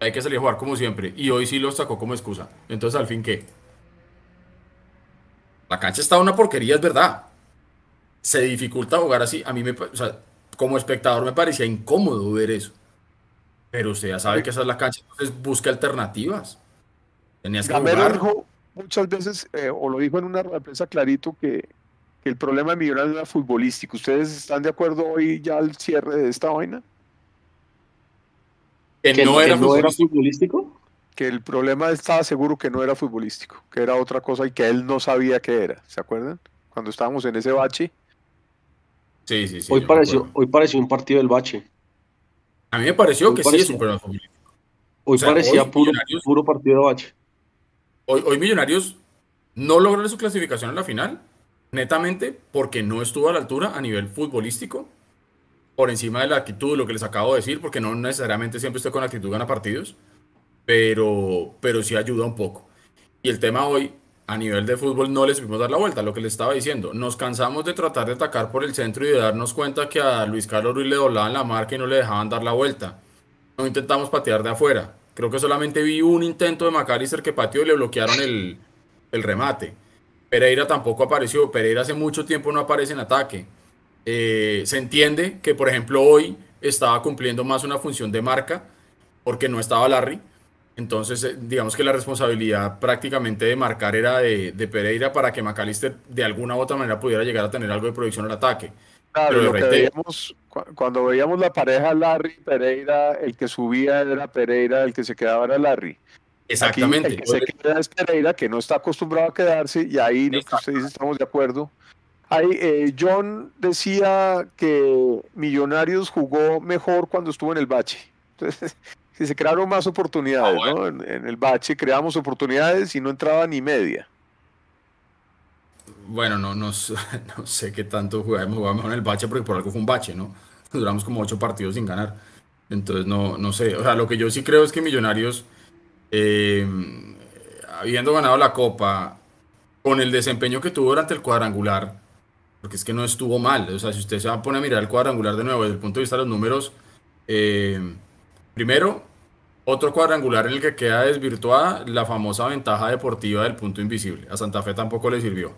B: Hay que salir a jugar como siempre. Y hoy sí lo sacó como excusa. Entonces, ¿al fin qué? La cancha está una porquería, es verdad. Se dificulta jugar así. A mí, me, o sea, como espectador me parecía incómodo ver eso. Pero usted ya sabe que esa es la cancha, entonces busca alternativas. Tenías que
D: Gamero
B: jugar.
D: dijo muchas veces, eh, o lo dijo en una rueda de prensa clarito, que, que el problema de Millonarios era futbolístico. ¿Ustedes están de acuerdo hoy ya al cierre de esta vaina?
B: Que
C: ¿Que-
B: no
C: que
B: era
C: no era
B: futbolístico.
C: futbolístico?
D: Que el problema estaba seguro que no era futbolístico, que era otra cosa y que él no sabía qué era. ¿Se acuerdan? Cuando estábamos en ese bache.
B: Sí, sí, sí.
C: hoy, pareció, hoy pareció un partido del bache.
B: A mí me pareció
C: Hoy
B: que sí es un problema futbolístico.
C: Hoy
B: O sea,
C: parecía
B: hoy
C: puro, puro partido de bache.
B: Hoy, hoy Millonarios no logró su clasificación en la final, netamente porque no estuvo a la altura a nivel futbolístico, por encima de la actitud, lo que les acabo de decir, porque no necesariamente siempre usted con actitud gana partidos, pero, pero sí ayuda un poco. Y el tema hoy, a nivel de fútbol, no le supimos dar la vuelta, lo que les estaba diciendo. Nos cansamos de tratar de atacar por el centro y de darnos cuenta que a Luis Carlos Ruiz le doblaban la marca y no le dejaban dar la vuelta. No intentamos patear de afuera. Creo que solamente vi un intento de McAllister que pateó y le bloquearon el, el remate. Pereira tampoco apareció. Pereira hace mucho tiempo no aparece en ataque. Eh, se entiende que, por ejemplo, hoy estaba cumpliendo más una función de marca porque no estaba Larry. Entonces, eh, digamos que la responsabilidad prácticamente de marcar era de, de Pereira para que McAllister de alguna u otra manera pudiera llegar a tener algo de proyección al ataque.
D: Claro,
B: Pero
D: lo que
B: reitero,
D: veíamos, cu- cuando veíamos la pareja Larry Pereira, el que subía era Pereira, el que se quedaba era Larry.
B: Exactamente.
D: Aquí el que se queda es Pereira, que no está acostumbrado a quedarse, y ahí lo que usted dice, estamos de acuerdo. Ahí, eh, John decía que Millonarios jugó mejor cuando estuvo en el bache. Entonces, si se crearon más oportunidades, ¿no? En, en el bache creamos oportunidades y no entraba ni media.
B: Bueno, no, no, [LAUGHS] no sé qué tanto jugamos, jugamos mejor en el bache porque por algo fue un bache, ¿no? Duramos como ocho partidos sin ganar. Entonces, no, no sé. O sea, lo que yo sí creo es que Millonarios, eh, habiendo ganado la Copa, con el desempeño que tuvo durante el cuadrangular, porque es que no estuvo mal. O sea, si usted se va a poner a mirar el cuadrangular de nuevo desde el punto de vista de los números, eh, primero, otro cuadrangular en el que queda desvirtuada la famosa ventaja deportiva del punto invisible. A Santa Fe tampoco le sirvió.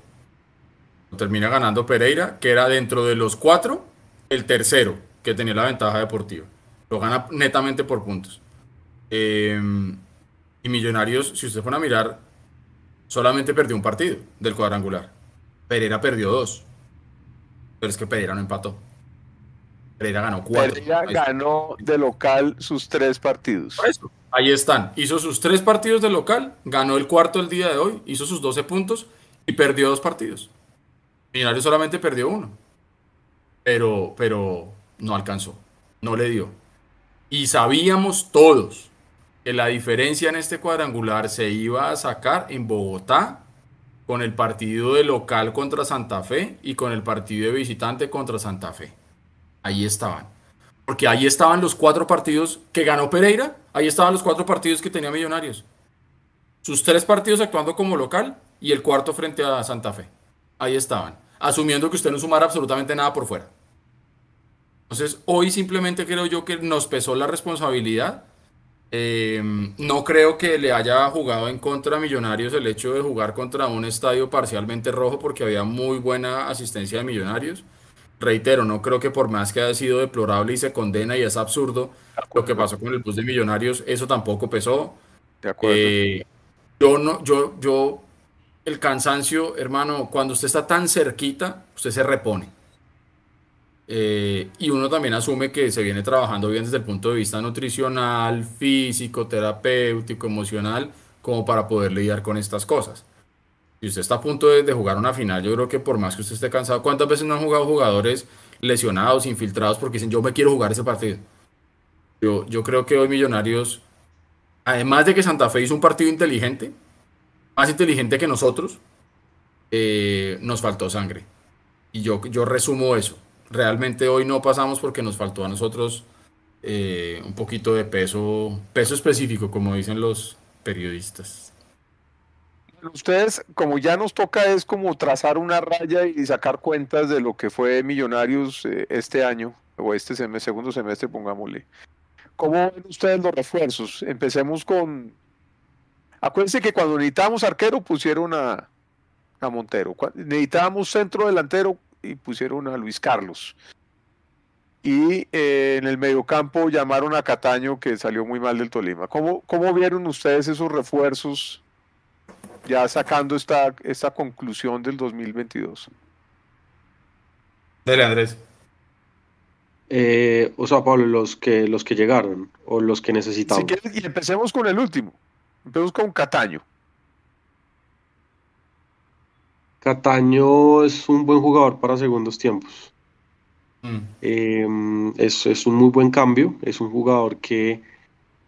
B: Termina ganando Pereira, que era dentro de los cuatro, el tercero que tenía la ventaja deportiva. Lo gana netamente por puntos. Eh, y Millonarios, si usted pone a mirar, solamente perdió un partido del cuadrangular. Pereira perdió dos. Pero es que Pereira no empató. Pereira ganó cuatro.
D: Pereira ganó de local sus tres partidos.
B: Eso, ahí están. Hizo sus tres partidos de local, ganó el cuarto el día de hoy, hizo sus 12 puntos y perdió dos partidos. Millonarios solamente perdió uno. Pero, pero no alcanzó, no le dio. Y sabíamos todos que la diferencia en este cuadrangular se iba a sacar en Bogotá con el partido de local contra Santa Fe y con el partido de visitante contra Santa Fe. Ahí estaban. Porque ahí estaban los cuatro partidos que ganó Pereira, ahí estaban los cuatro partidos que tenía Millonarios. Sus tres partidos actuando como local y el cuarto frente a Santa Fe. Ahí estaban. Asumiendo que usted no sumara absolutamente nada por fuera. Entonces, hoy simplemente creo yo que nos pesó la responsabilidad. Eh, no creo que le haya jugado en contra Millonarios el hecho de jugar contra un estadio parcialmente rojo porque había muy buena asistencia de Millonarios. Reitero, no creo que por más que haya sido deplorable y se condena y es absurdo lo que pasó con el bus de Millonarios, eso tampoco pesó.
D: De acuerdo.
B: Eh, yo no, yo, yo, el cansancio, hermano, cuando usted está tan cerquita, usted se repone. Eh, y uno también asume que se viene trabajando bien desde el punto de vista nutricional, físico, terapéutico, emocional, como para poder lidiar con estas cosas. Si usted está a punto de, de, jugar una final, yo creo que por más que usted esté cansado, ¿cuántas veces no han jugado jugadores lesionados, infiltrados, porque dicen, yo me quiero jugar ese partido? Yo, yo creo que hoy Millonarios, además de que Santa Fe hizo un partido inteligente, más inteligente que nosotros, eh, nos faltó sangre. Y yo, yo resumo eso realmente hoy no pasamos porque nos faltó a nosotros eh, un poquito de peso, peso específico, como dicen los periodistas.
D: Ustedes, como ya nos toca, es como trazar una raya y sacar cuentas de lo que fue Millonarios eh, este año, o este semestre, segundo semestre, pongámosle. ¿Cómo ven ustedes los refuerzos? Empecemos con. Acuérdense que cuando necesitábamos arquero pusieron a, Montero. Cuando necesitábamos centro delantero y pusieron a Luis Carlos. Y eh, en el mediocampo llamaron a Cataño, que salió muy mal del Tolima. ¿Cómo, cómo vieron ustedes esos refuerzos ya sacando esta, esta conclusión del 2022?
B: Dele, Andrés.
C: Eh, o sea, Pablo, los que, los que llegaron o los que necesitamos.
D: Si quieres, y empecemos con el último. Empecemos con Cataño.
C: Cataño es un buen jugador para segundos tiempos.
B: Mm.
C: Eh, es, es, un muy buen cambio. Es un jugador que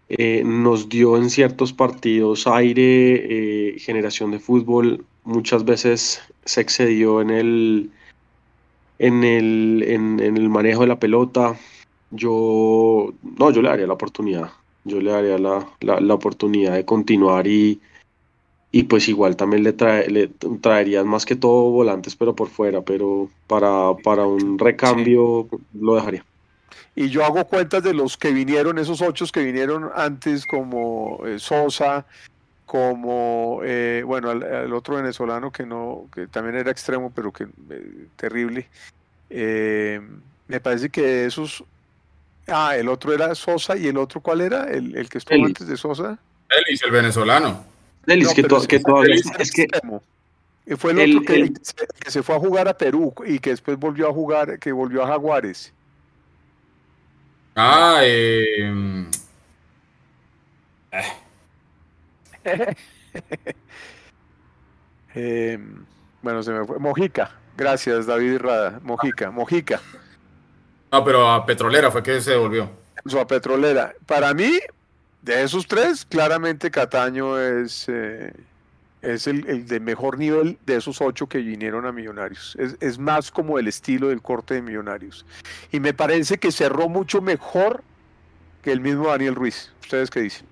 C: eh, nos dio en ciertos partidos aire, eh, generación de fútbol. Muchas veces se excedió en el, en el, en, en el manejo de la pelota. Yo, no, yo le daría la oportunidad. Yo le daría la, la, la oportunidad de continuar y, y pues igual también le, trae, le traerían más que todo volantes, pero por fuera, pero para, para un recambio sí. lo dejaría.
D: Y yo hago cuentas de los que vinieron, esos ocho que vinieron antes, como eh, Sosa, como, eh, bueno, el, el, otro venezolano que no, que también era extremo, pero que eh, terrible. me parece que esos, ah, el otro era Sosa y el otro, ¿cuál era? El, el que estuvo antes de Sosa.
B: Ellis, el venezolano.
C: Ellis, no, que, to, que todavía
D: es, es que fue el, el otro que, el, que, se fue a jugar a Perú y que después volvió a jugar, que volvió a Jaguares.
B: Ah, eh... [LAUGHS]
D: eh, bueno, se me fue. Mojica. Gracias, David Rada. Mojica, Mojica.
B: No, pero a Petrolera fue que se devolvió.
D: Eso, a Petrolera. Para mí, de esos tres, claramente Cataño es, eh, es el, el, de mejor nivel de esos ocho que vinieron a Millonarios. Es, es, más como el estilo del corte de Millonarios. Y me parece que cerró mucho mejor que el mismo Daniel Ruiz. ¿Ustedes qué dicen?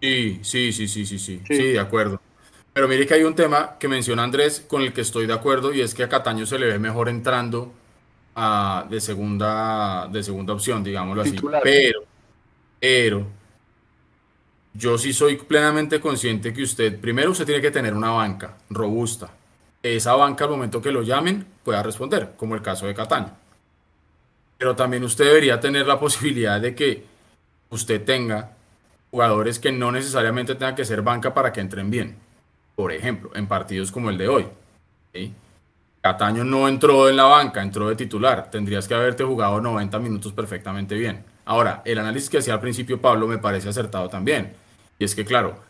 B: Sí, sí, sí, sí, sí, sí, sí, sí de acuerdo. Pero mire que hay un tema que menciona Andrés con el que estoy de acuerdo y es que a Cataño se le ve mejor entrando a, de, segunda, de segunda opción, digámoslo así. Titular. Pero, pero, yo sí soy plenamente consciente que usted, primero usted tiene que tener una banca robusta. Esa banca al momento que lo llamen pueda responder, como el caso de Cataño. Pero también usted debería tener la posibilidad de que usted tenga jugadores que no necesariamente tengan que ser banca para que entren bien. Por ejemplo, en partidos como el de hoy. ¿sí? Cataño no entró en la banca, entró de titular. Tendrías que haberte jugado 90 minutos perfectamente bien. Ahora, el análisis que hacía al principio Pablo me parece acertado también. Y es que, claro,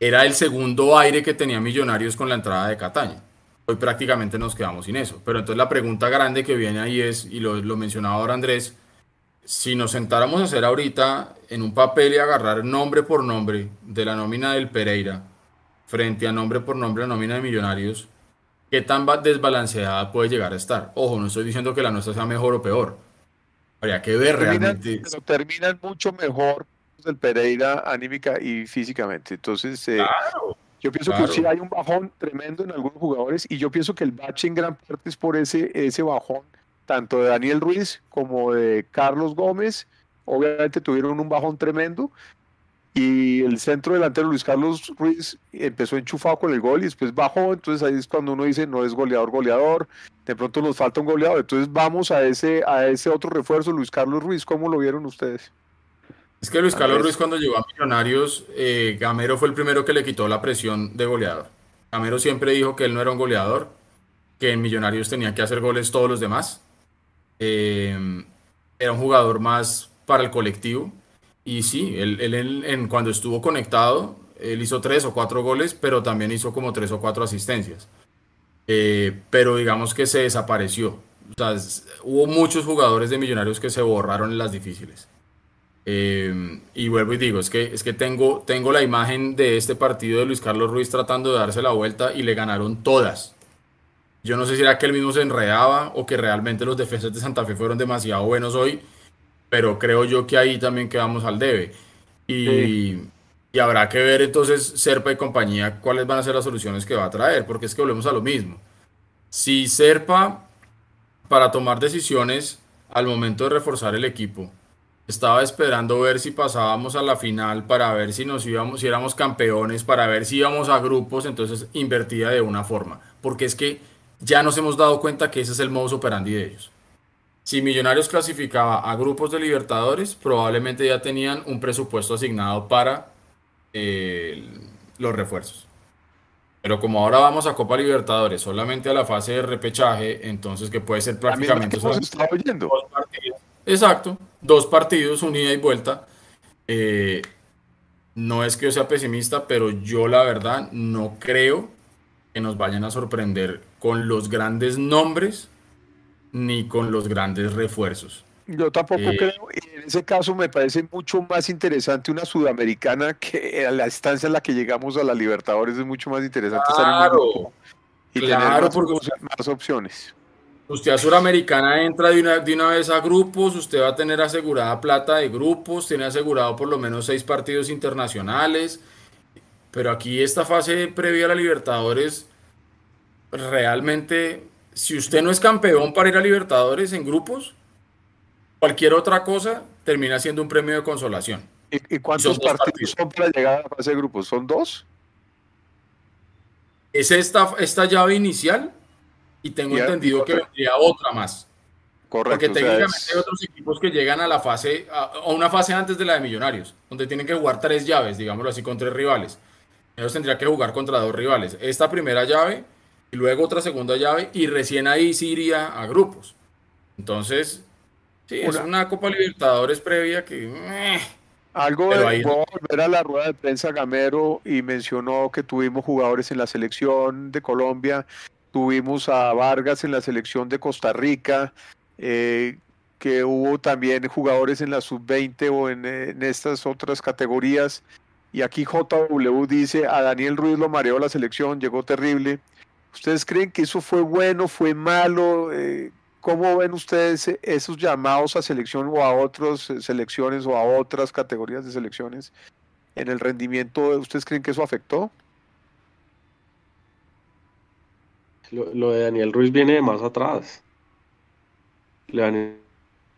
B: era el segundo aire que tenía Millonarios con la entrada de Cataño. Hoy prácticamente nos quedamos sin eso. Pero entonces la pregunta grande que viene ahí es, y lo, lo mencionaba ahora Andrés, si nos sentáramos a hacer ahorita en un papel y agarrar nombre por nombre de la nómina del Pereira frente a nombre por nombre la nómina de Millonarios, ¿qué tan desbalanceada puede llegar a estar? Ojo, no estoy diciendo que la nuestra sea mejor o peor. Habría que ver realmente.
D: Pero terminan mucho mejor del Pereira anímica y físicamente. Entonces, eh, yo pienso que sí hay un bajón tremendo en algunos jugadores y yo pienso que el bache en gran parte es por ese, ese bajón, tanto de Daniel Ruiz como de Carlos Gómez. Obviamente tuvieron un bajón tremendo y el centro delantero Luis Carlos Ruiz empezó enchufado con el gol y después bajó, entonces ahí es cuando uno dice no es goleador goleador, de pronto nos falta un goleador, entonces vamos a ese a ese otro refuerzo Luis Carlos Ruiz, ¿cómo lo vieron ustedes?
B: Es que Luis Carlos Ruiz cuando llegó a Millonarios, eh, Gamero fue el primero que le quitó la presión de goleador. Gamero siempre dijo que él no era un goleador, que en Millonarios tenía que hacer goles todos los demás. Eh, era un jugador más para el colectivo y sí, él, en, cuando estuvo conectado, él hizo tres o cuatro goles, pero también hizo como tres o cuatro asistencias. Eh, pero digamos que se desapareció. O sea, hubo muchos jugadores de Millonarios que se borraron en las difíciles. Eh, y vuelvo y digo, es que, es que tengo, tengo la imagen de este partido de Luis Carlos Ruiz tratando de darse la vuelta y le ganaron todas. Yo no sé si era que él mismo se enredaba o que realmente los defensas de Santa Fe fueron demasiado buenos hoy pero creo yo que ahí también quedamos al debe. Y, y, habrá que ver entonces Serpa y compañía cuáles van a ser las soluciones que va a traer, porque es que volvemos a lo mismo. Si Serpa, para tomar decisiones al momento de reforzar el equipo, estaba esperando ver si pasábamos a la final para ver si nos íbamos, si éramos campeones, para ver si íbamos a grupos, entonces invertía de una forma, porque es que ya nos hemos dado cuenta que ese es el modus operandi de ellos. Si Millonarios clasificaba a grupos de Libertadores, probablemente ya tenían un presupuesto asignado para eh, los refuerzos. Pero como ahora vamos a Copa Libertadores, solamente a la fase de repechaje, entonces que puede ser prácticamente
D: dos
B: partidos. Exacto, dos partidos, un ida y vuelta. Eh, no es que yo sea pesimista, pero yo la verdad no creo que nos vayan a sorprender con los grandes nombres ni con los grandes refuerzos.
D: Yo tampoco eh, creo, y en ese caso me parece mucho más interesante una sudamericana que a la instancia en la que llegamos a la Libertadores es mucho más interesante estar en un grupo y
B: claro,
D: tener más, más, opciones.
B: Usted a Suramericana entra de una, de una vez a grupos, usted va a tener asegurada plata de grupos, tiene asegurado por lo menos seis partidos internacionales, pero aquí esta fase previa a la Libertadores realmente si usted no es campeón para ir a Libertadores en grupos, cualquier otra cosa termina siendo un premio de consolación.
D: ¿Y, cuántos partidos, son para llegar a la fase de grupos? ¿Son dos?
B: Es esta, esta llave inicial y tengo entendido que vendría otra más.
D: Correcto.
B: Porque técnicamente hay otros equipos que llegan a la fase, a, una fase antes de la de Millonarios, donde tienen que jugar tres llaves, digámoslo así, con tres rivales. Ellos tendrían que jugar contra dos rivales. Esta primera llave y luego otra segunda llave y recién ahí sí iría a grupos. Entonces, sí, es una Copa Libertadores previa que... Eh,
D: algo de, ahí... volver a la rueda de prensa Gamero y mencionó que tuvimos jugadores en la selección de Colombia, tuvimos a Vargas en la selección de Costa Rica, eh, que hubo también jugadores en la sub-20 o en, estas otras categorías. Y aquí JW dice, a Daniel Ruiz lo mareó la selección, llegó terrible. ¿Ustedes creen que eso fue bueno, fue malo? Eh, ¿Cómo ven ustedes esos llamados a selección o a otras eh, selecciones o a otras categorías de selecciones en el rendimiento? ¿Ustedes creen que eso afectó?
C: Lo, de Daniel Ruiz viene de más atrás. Daniel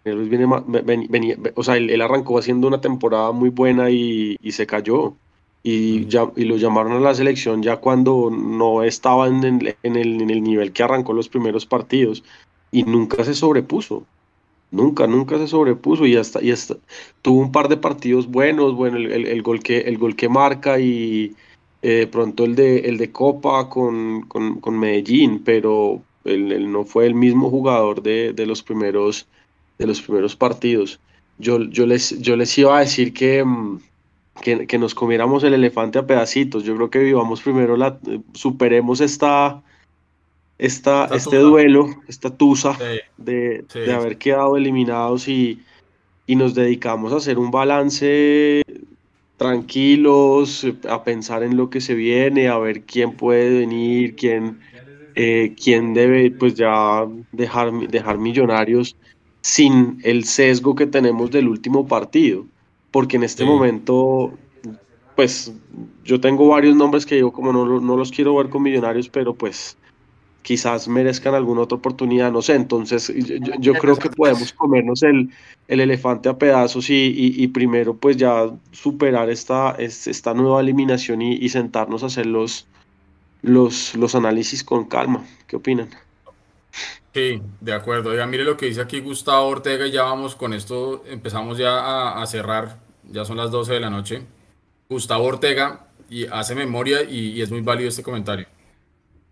C: Ruiz viene más, venía, o sea, él, arrancó haciendo una temporada muy buena y se cayó. Y, ya, y lo llamaron a la selección ya cuando no estaba en el, en, el, nivel que arrancó los primeros partidos. Y nunca se sobrepuso. Nunca, nunca se sobrepuso. Y hasta, y hasta tuvo un par de partidos buenos, bueno, el, el, gol, que, el gol que marca y eh, pronto el de, el de Copa con, con, con, Medellín, pero, Él, él no fue el mismo jugador de, de los primeros de los primeros partidos. Yo, yo, les, yo les iba a decir que, mm, que, que nos comiéramos el elefante a pedacitos. Yo creo que vivamos primero la, superemos esta, esta,
B: Esta
C: este
B: tusa.
C: duelo, esta tusa
B: Sí,
C: de,
B: sí,
C: de haber quedado eliminados y, y nos dedicamos a hacer un balance tranquilos, eh, a pensar en lo que se viene, a ver quién puede venir, quién, eh, quién debe pues ya dejar, dejar millonarios sin el sesgo que tenemos del último partido, porque en este
B: Sí.
C: momento pues yo tengo varios nombres que digo como no, no los quiero ver con millonarios, pero pues quizás merezcan alguna otra oportunidad, no sé, entonces yo, yo- yo creo que podemos comernos el, el elefante a pedazos y, y- y primero pues ya superar esta, es- esta nueva eliminación y, y sentarnos a hacer los, los, los análisis con calma. ¿Qué opinan?
B: Sí, de acuerdo. Oiga, mire lo que dice aquí Gustavo Ortega y ya vamos con esto, empezamos ya a, a cerrar, ya son las 12 de la noche. Gustavo Ortega y hace memoria y, y es muy válido este comentario.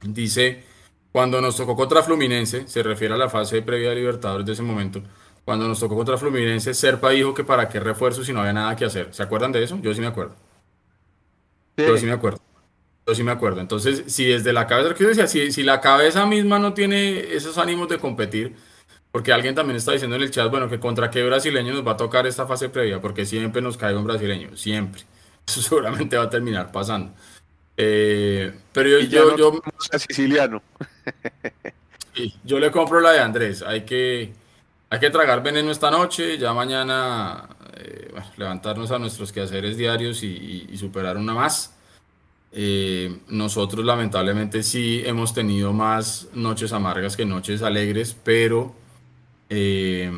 B: Dice, cuando nos tocó contra Fluminense, se refiere a la fase previa de Libertadores de ese momento, cuando nos tocó contra Fluminense, Serpa dijo que para qué refuerzos si no había nada que hacer. ¿Se acuerdan de eso? Yo sí me acuerdo. Yo sí me acuerdo. Yo sí me acuerdo. Entonces, si desde la cabeza, ¿qué decía? Si, si la cabeza misma no tiene esos ánimos de competir, porque alguien también está diciendo en el chat, bueno, que contra qué brasileño nos va a tocar esta fase previa, porque siempre nos cae un brasileño, siempre. [LAUGHS] Eso seguramente va a terminar pasando. Eh, pero yo, yo,
D: no siciliano. [LAUGHS]
B: Sí, yo le compro la de Andrés. Hay que, hay que tragar veneno esta noche, ya mañana eh, bueno, levantarnos a nuestros quehaceres diarios y, y- y superar una más. Eh, nosotros lamentablemente sí hemos tenido más noches amargas que noches alegres, pero eh,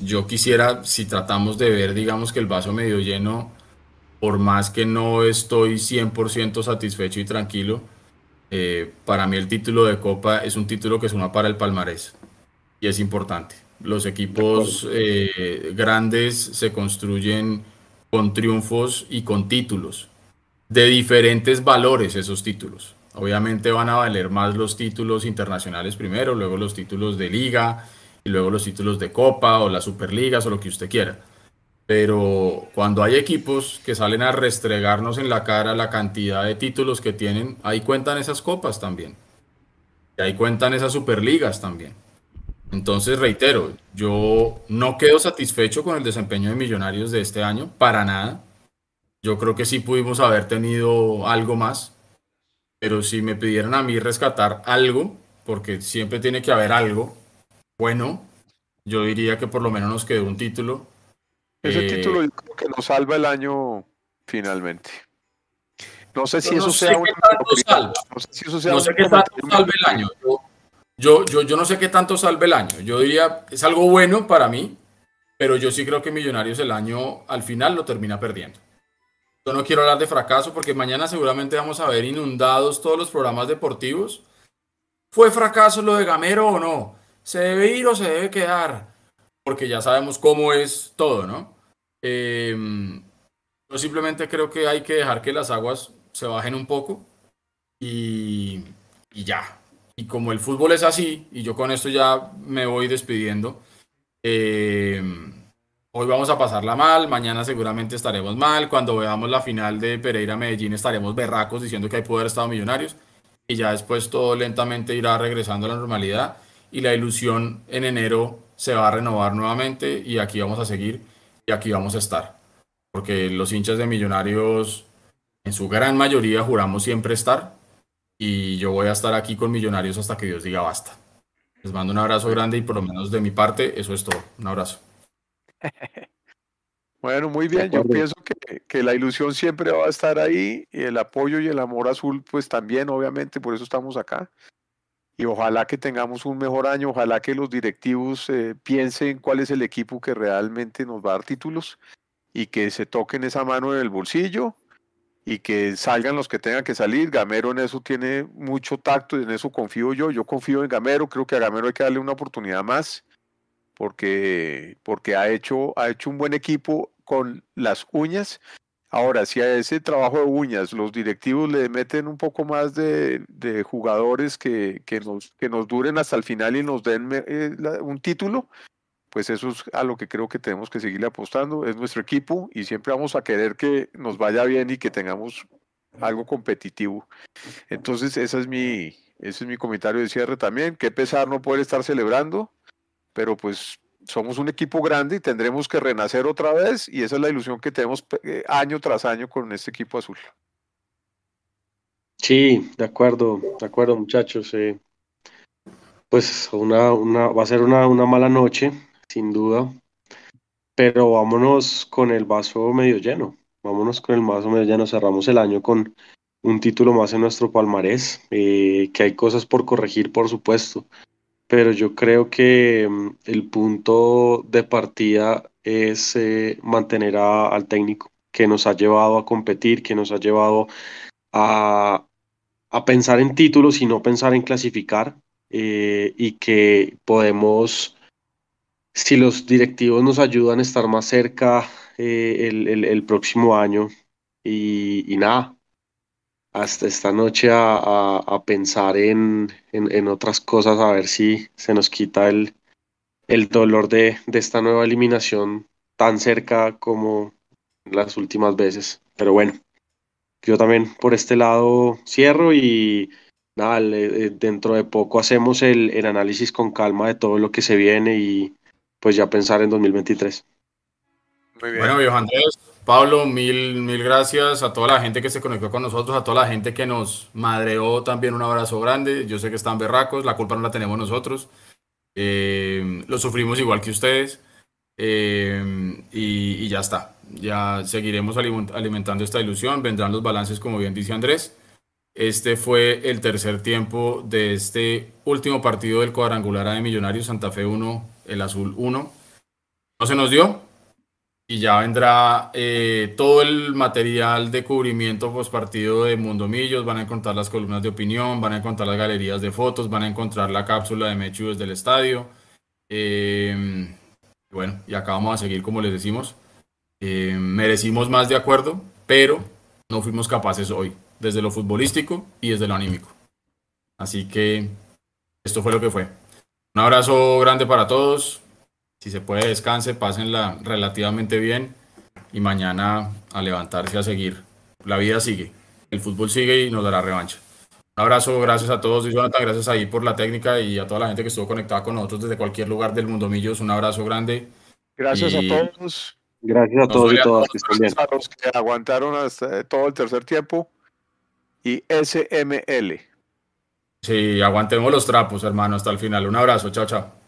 B: yo quisiera, si tratamos de ver, digamos que el vaso medio lleno, por más que no estoy 100% satisfecho y tranquilo, eh, para mí el título de Copa es un título que suma para el palmarés y es importante. Los equipos eh, grandes se construyen con triunfos y con títulos, de diferentes valores esos títulos. Obviamente van a valer más los títulos internacionales primero, luego los títulos de liga y luego los títulos de Copa o las Superligas o lo que usted quiera. Pero cuando hay equipos que salen a restregarnos en la cara la cantidad de títulos que tienen, ahí cuentan esas copas también. Y ahí cuentan esas superligas también. Entonces, reitero, yo no quedo satisfecho con el desempeño de Millonarios de este año, para nada. Yo creo que sí pudimos haber tenido algo más, pero si me pidieran a mí rescatar algo, porque siempre tiene que haber algo bueno, yo diría que por lo menos nos quedó un título.
D: Ese
B: Eh,
D: título yo creo que nos salva el año finalmente. No sé si eso sea
B: salva.
D: no sé si eso sea
B: No
D: un
B: sé qué tanto salve el año. Yo, yo, yo, yo no sé qué tanto salve el año. Yo diría, es algo bueno para mí, pero yo sí creo que Millonarios el año al final lo termina perdiendo. Yo no quiero hablar de fracaso porque mañana seguramente vamos a ver inundados todos los programas deportivos. ¿Fue fracaso lo de Gamero o no? ¿Se debe ir o se debe quedar? Porque ya sabemos cómo es todo, ¿no? Eh, yo simplemente creo que hay que dejar que las aguas se bajen un poco y, y ya. Y como el fútbol es así, y yo con esto ya me voy despidiendo, eh, hoy vamos a pasarla mal, mañana seguramente estaremos mal, cuando veamos la final de Pereira Medellín estaremos berracos diciendo que hay poder Estado Millonarios, y ya después todo lentamente irá regresando a la normalidad, y la ilusión en enero se va a renovar nuevamente, y aquí vamos a seguir, y aquí vamos a estar, porque los hinchas de Millonarios en su gran mayoría juramos siempre estar y yo voy a estar aquí con Millonarios hasta que Dios diga basta. Les mando un abrazo grande y por lo menos de mi parte eso es todo. Un abrazo. [LAUGHS]
D: Bueno, muy bien. Yo pienso que, que la ilusión siempre va a estar ahí y el apoyo y el amor azul, pues también, obviamente, por eso estamos acá. Y ojalá que tengamos un mejor año, ojalá que los directivos eh, piensen cuál es el equipo que realmente nos va a dar títulos y que se toquen esa mano en el bolsillo y que salgan los que tengan que salir. Gamero en eso tiene mucho tacto y en eso confío yo. Yo confío en Gamero, creo que a Gamero hay que darle una oportunidad más porque, porque ha, hecho, ha hecho un buen equipo con las uñas. Ahora, si a ese trabajo de uñas los directivos le meten un poco más de, jugadores que, que, nos, que nos duren hasta el final y nos den eh, un título, pues eso es a lo que creo que tenemos que seguirle apostando. Es nuestro equipo y siempre vamos a querer que nos vaya bien y que tengamos algo competitivo. Entonces, esa es mi, ese es mi comentario de cierre también. Qué pesar no poder estar celebrando, pero pues somos un equipo grande y tendremos que renacer otra vez y esa es la ilusión que tenemos eh, año tras año con este equipo azul.
C: Sí, de acuerdo, de acuerdo, muchachos. eh, pues una, una, va a ser una, una mala noche, sin duda, pero vámonos con el vaso medio lleno. Vámonos con el vaso medio lleno. Cerramos el año con un título más en nuestro palmarés, eh, que hay cosas por corregir, por supuesto, pero yo creo que mm, el punto de partida es eh, mantener a- al técnico que nos ha llevado a competir, que nos ha llevado a, a pensar en títulos y no pensar en clasificar, eh, y que podemos, si los directivos nos ayudan a estar más cerca eh, el, el- el próximo año, y, y nada, hasta esta noche a, a- a pensar en, en- en otras cosas, a ver si se nos quita el, el dolor de, de esta nueva eliminación tan cerca como las últimas veces. Pero bueno, yo también por este lado cierro y nada, le- eh, dentro de poco hacemos el, el análisis con calma de todo lo que se viene y pues ya pensar en 2023.
B: Bueno, viejo Andrés, Pablo, mil, mil gracias a toda la gente que se conectó con nosotros, a toda la gente que nos madreó también un abrazo grande. Yo sé que están berracos, la culpa no la tenemos nosotros. Eh, lo sufrimos igual que ustedes. Eh, y, y ya está. Ya seguiremos alimen- alimentando esta ilusión. Vendrán los balances, como bien dice Andrés. Este fue el tercer tiempo de este último partido del cuadrangular A de Millonarios, Santa Fe 1, el Azul 1. No se nos dio, y ya vendrá eh, todo el material de cubrimiento post partido de Mundo Millos. Van a encontrar las columnas de opinión, van a encontrar las galerías de fotos, van a encontrar la cápsula de Mechu desde el estadio. Eh, bueno, y acá vamos a seguir como les decimos. Eh, merecimos más de acuerdo, pero no fuimos capaces hoy, desde lo futbolístico y desde lo anímico. Así que esto fue lo que fue. Un abrazo grande para todos. Si se puede, descanse, pásenla relativamente bien y mañana a levantarse a seguir. La vida sigue, el fútbol sigue y nos dará revancha. Un abrazo, gracias a todos. Y Jonathan, gracias ahí por la técnica y a toda la gente que estuvo conectada con nosotros desde cualquier lugar del mundo Millos. Un abrazo grande.
D: Gracias
B: Y-
D: a todos.
C: Gracias a todos y todas bien.
D: A los que aguantaron hasta todo el tercer tiempo. Y SML.
B: Sí, aguantemos los trapos, hermano, hasta el final. Un abrazo, chao, chao.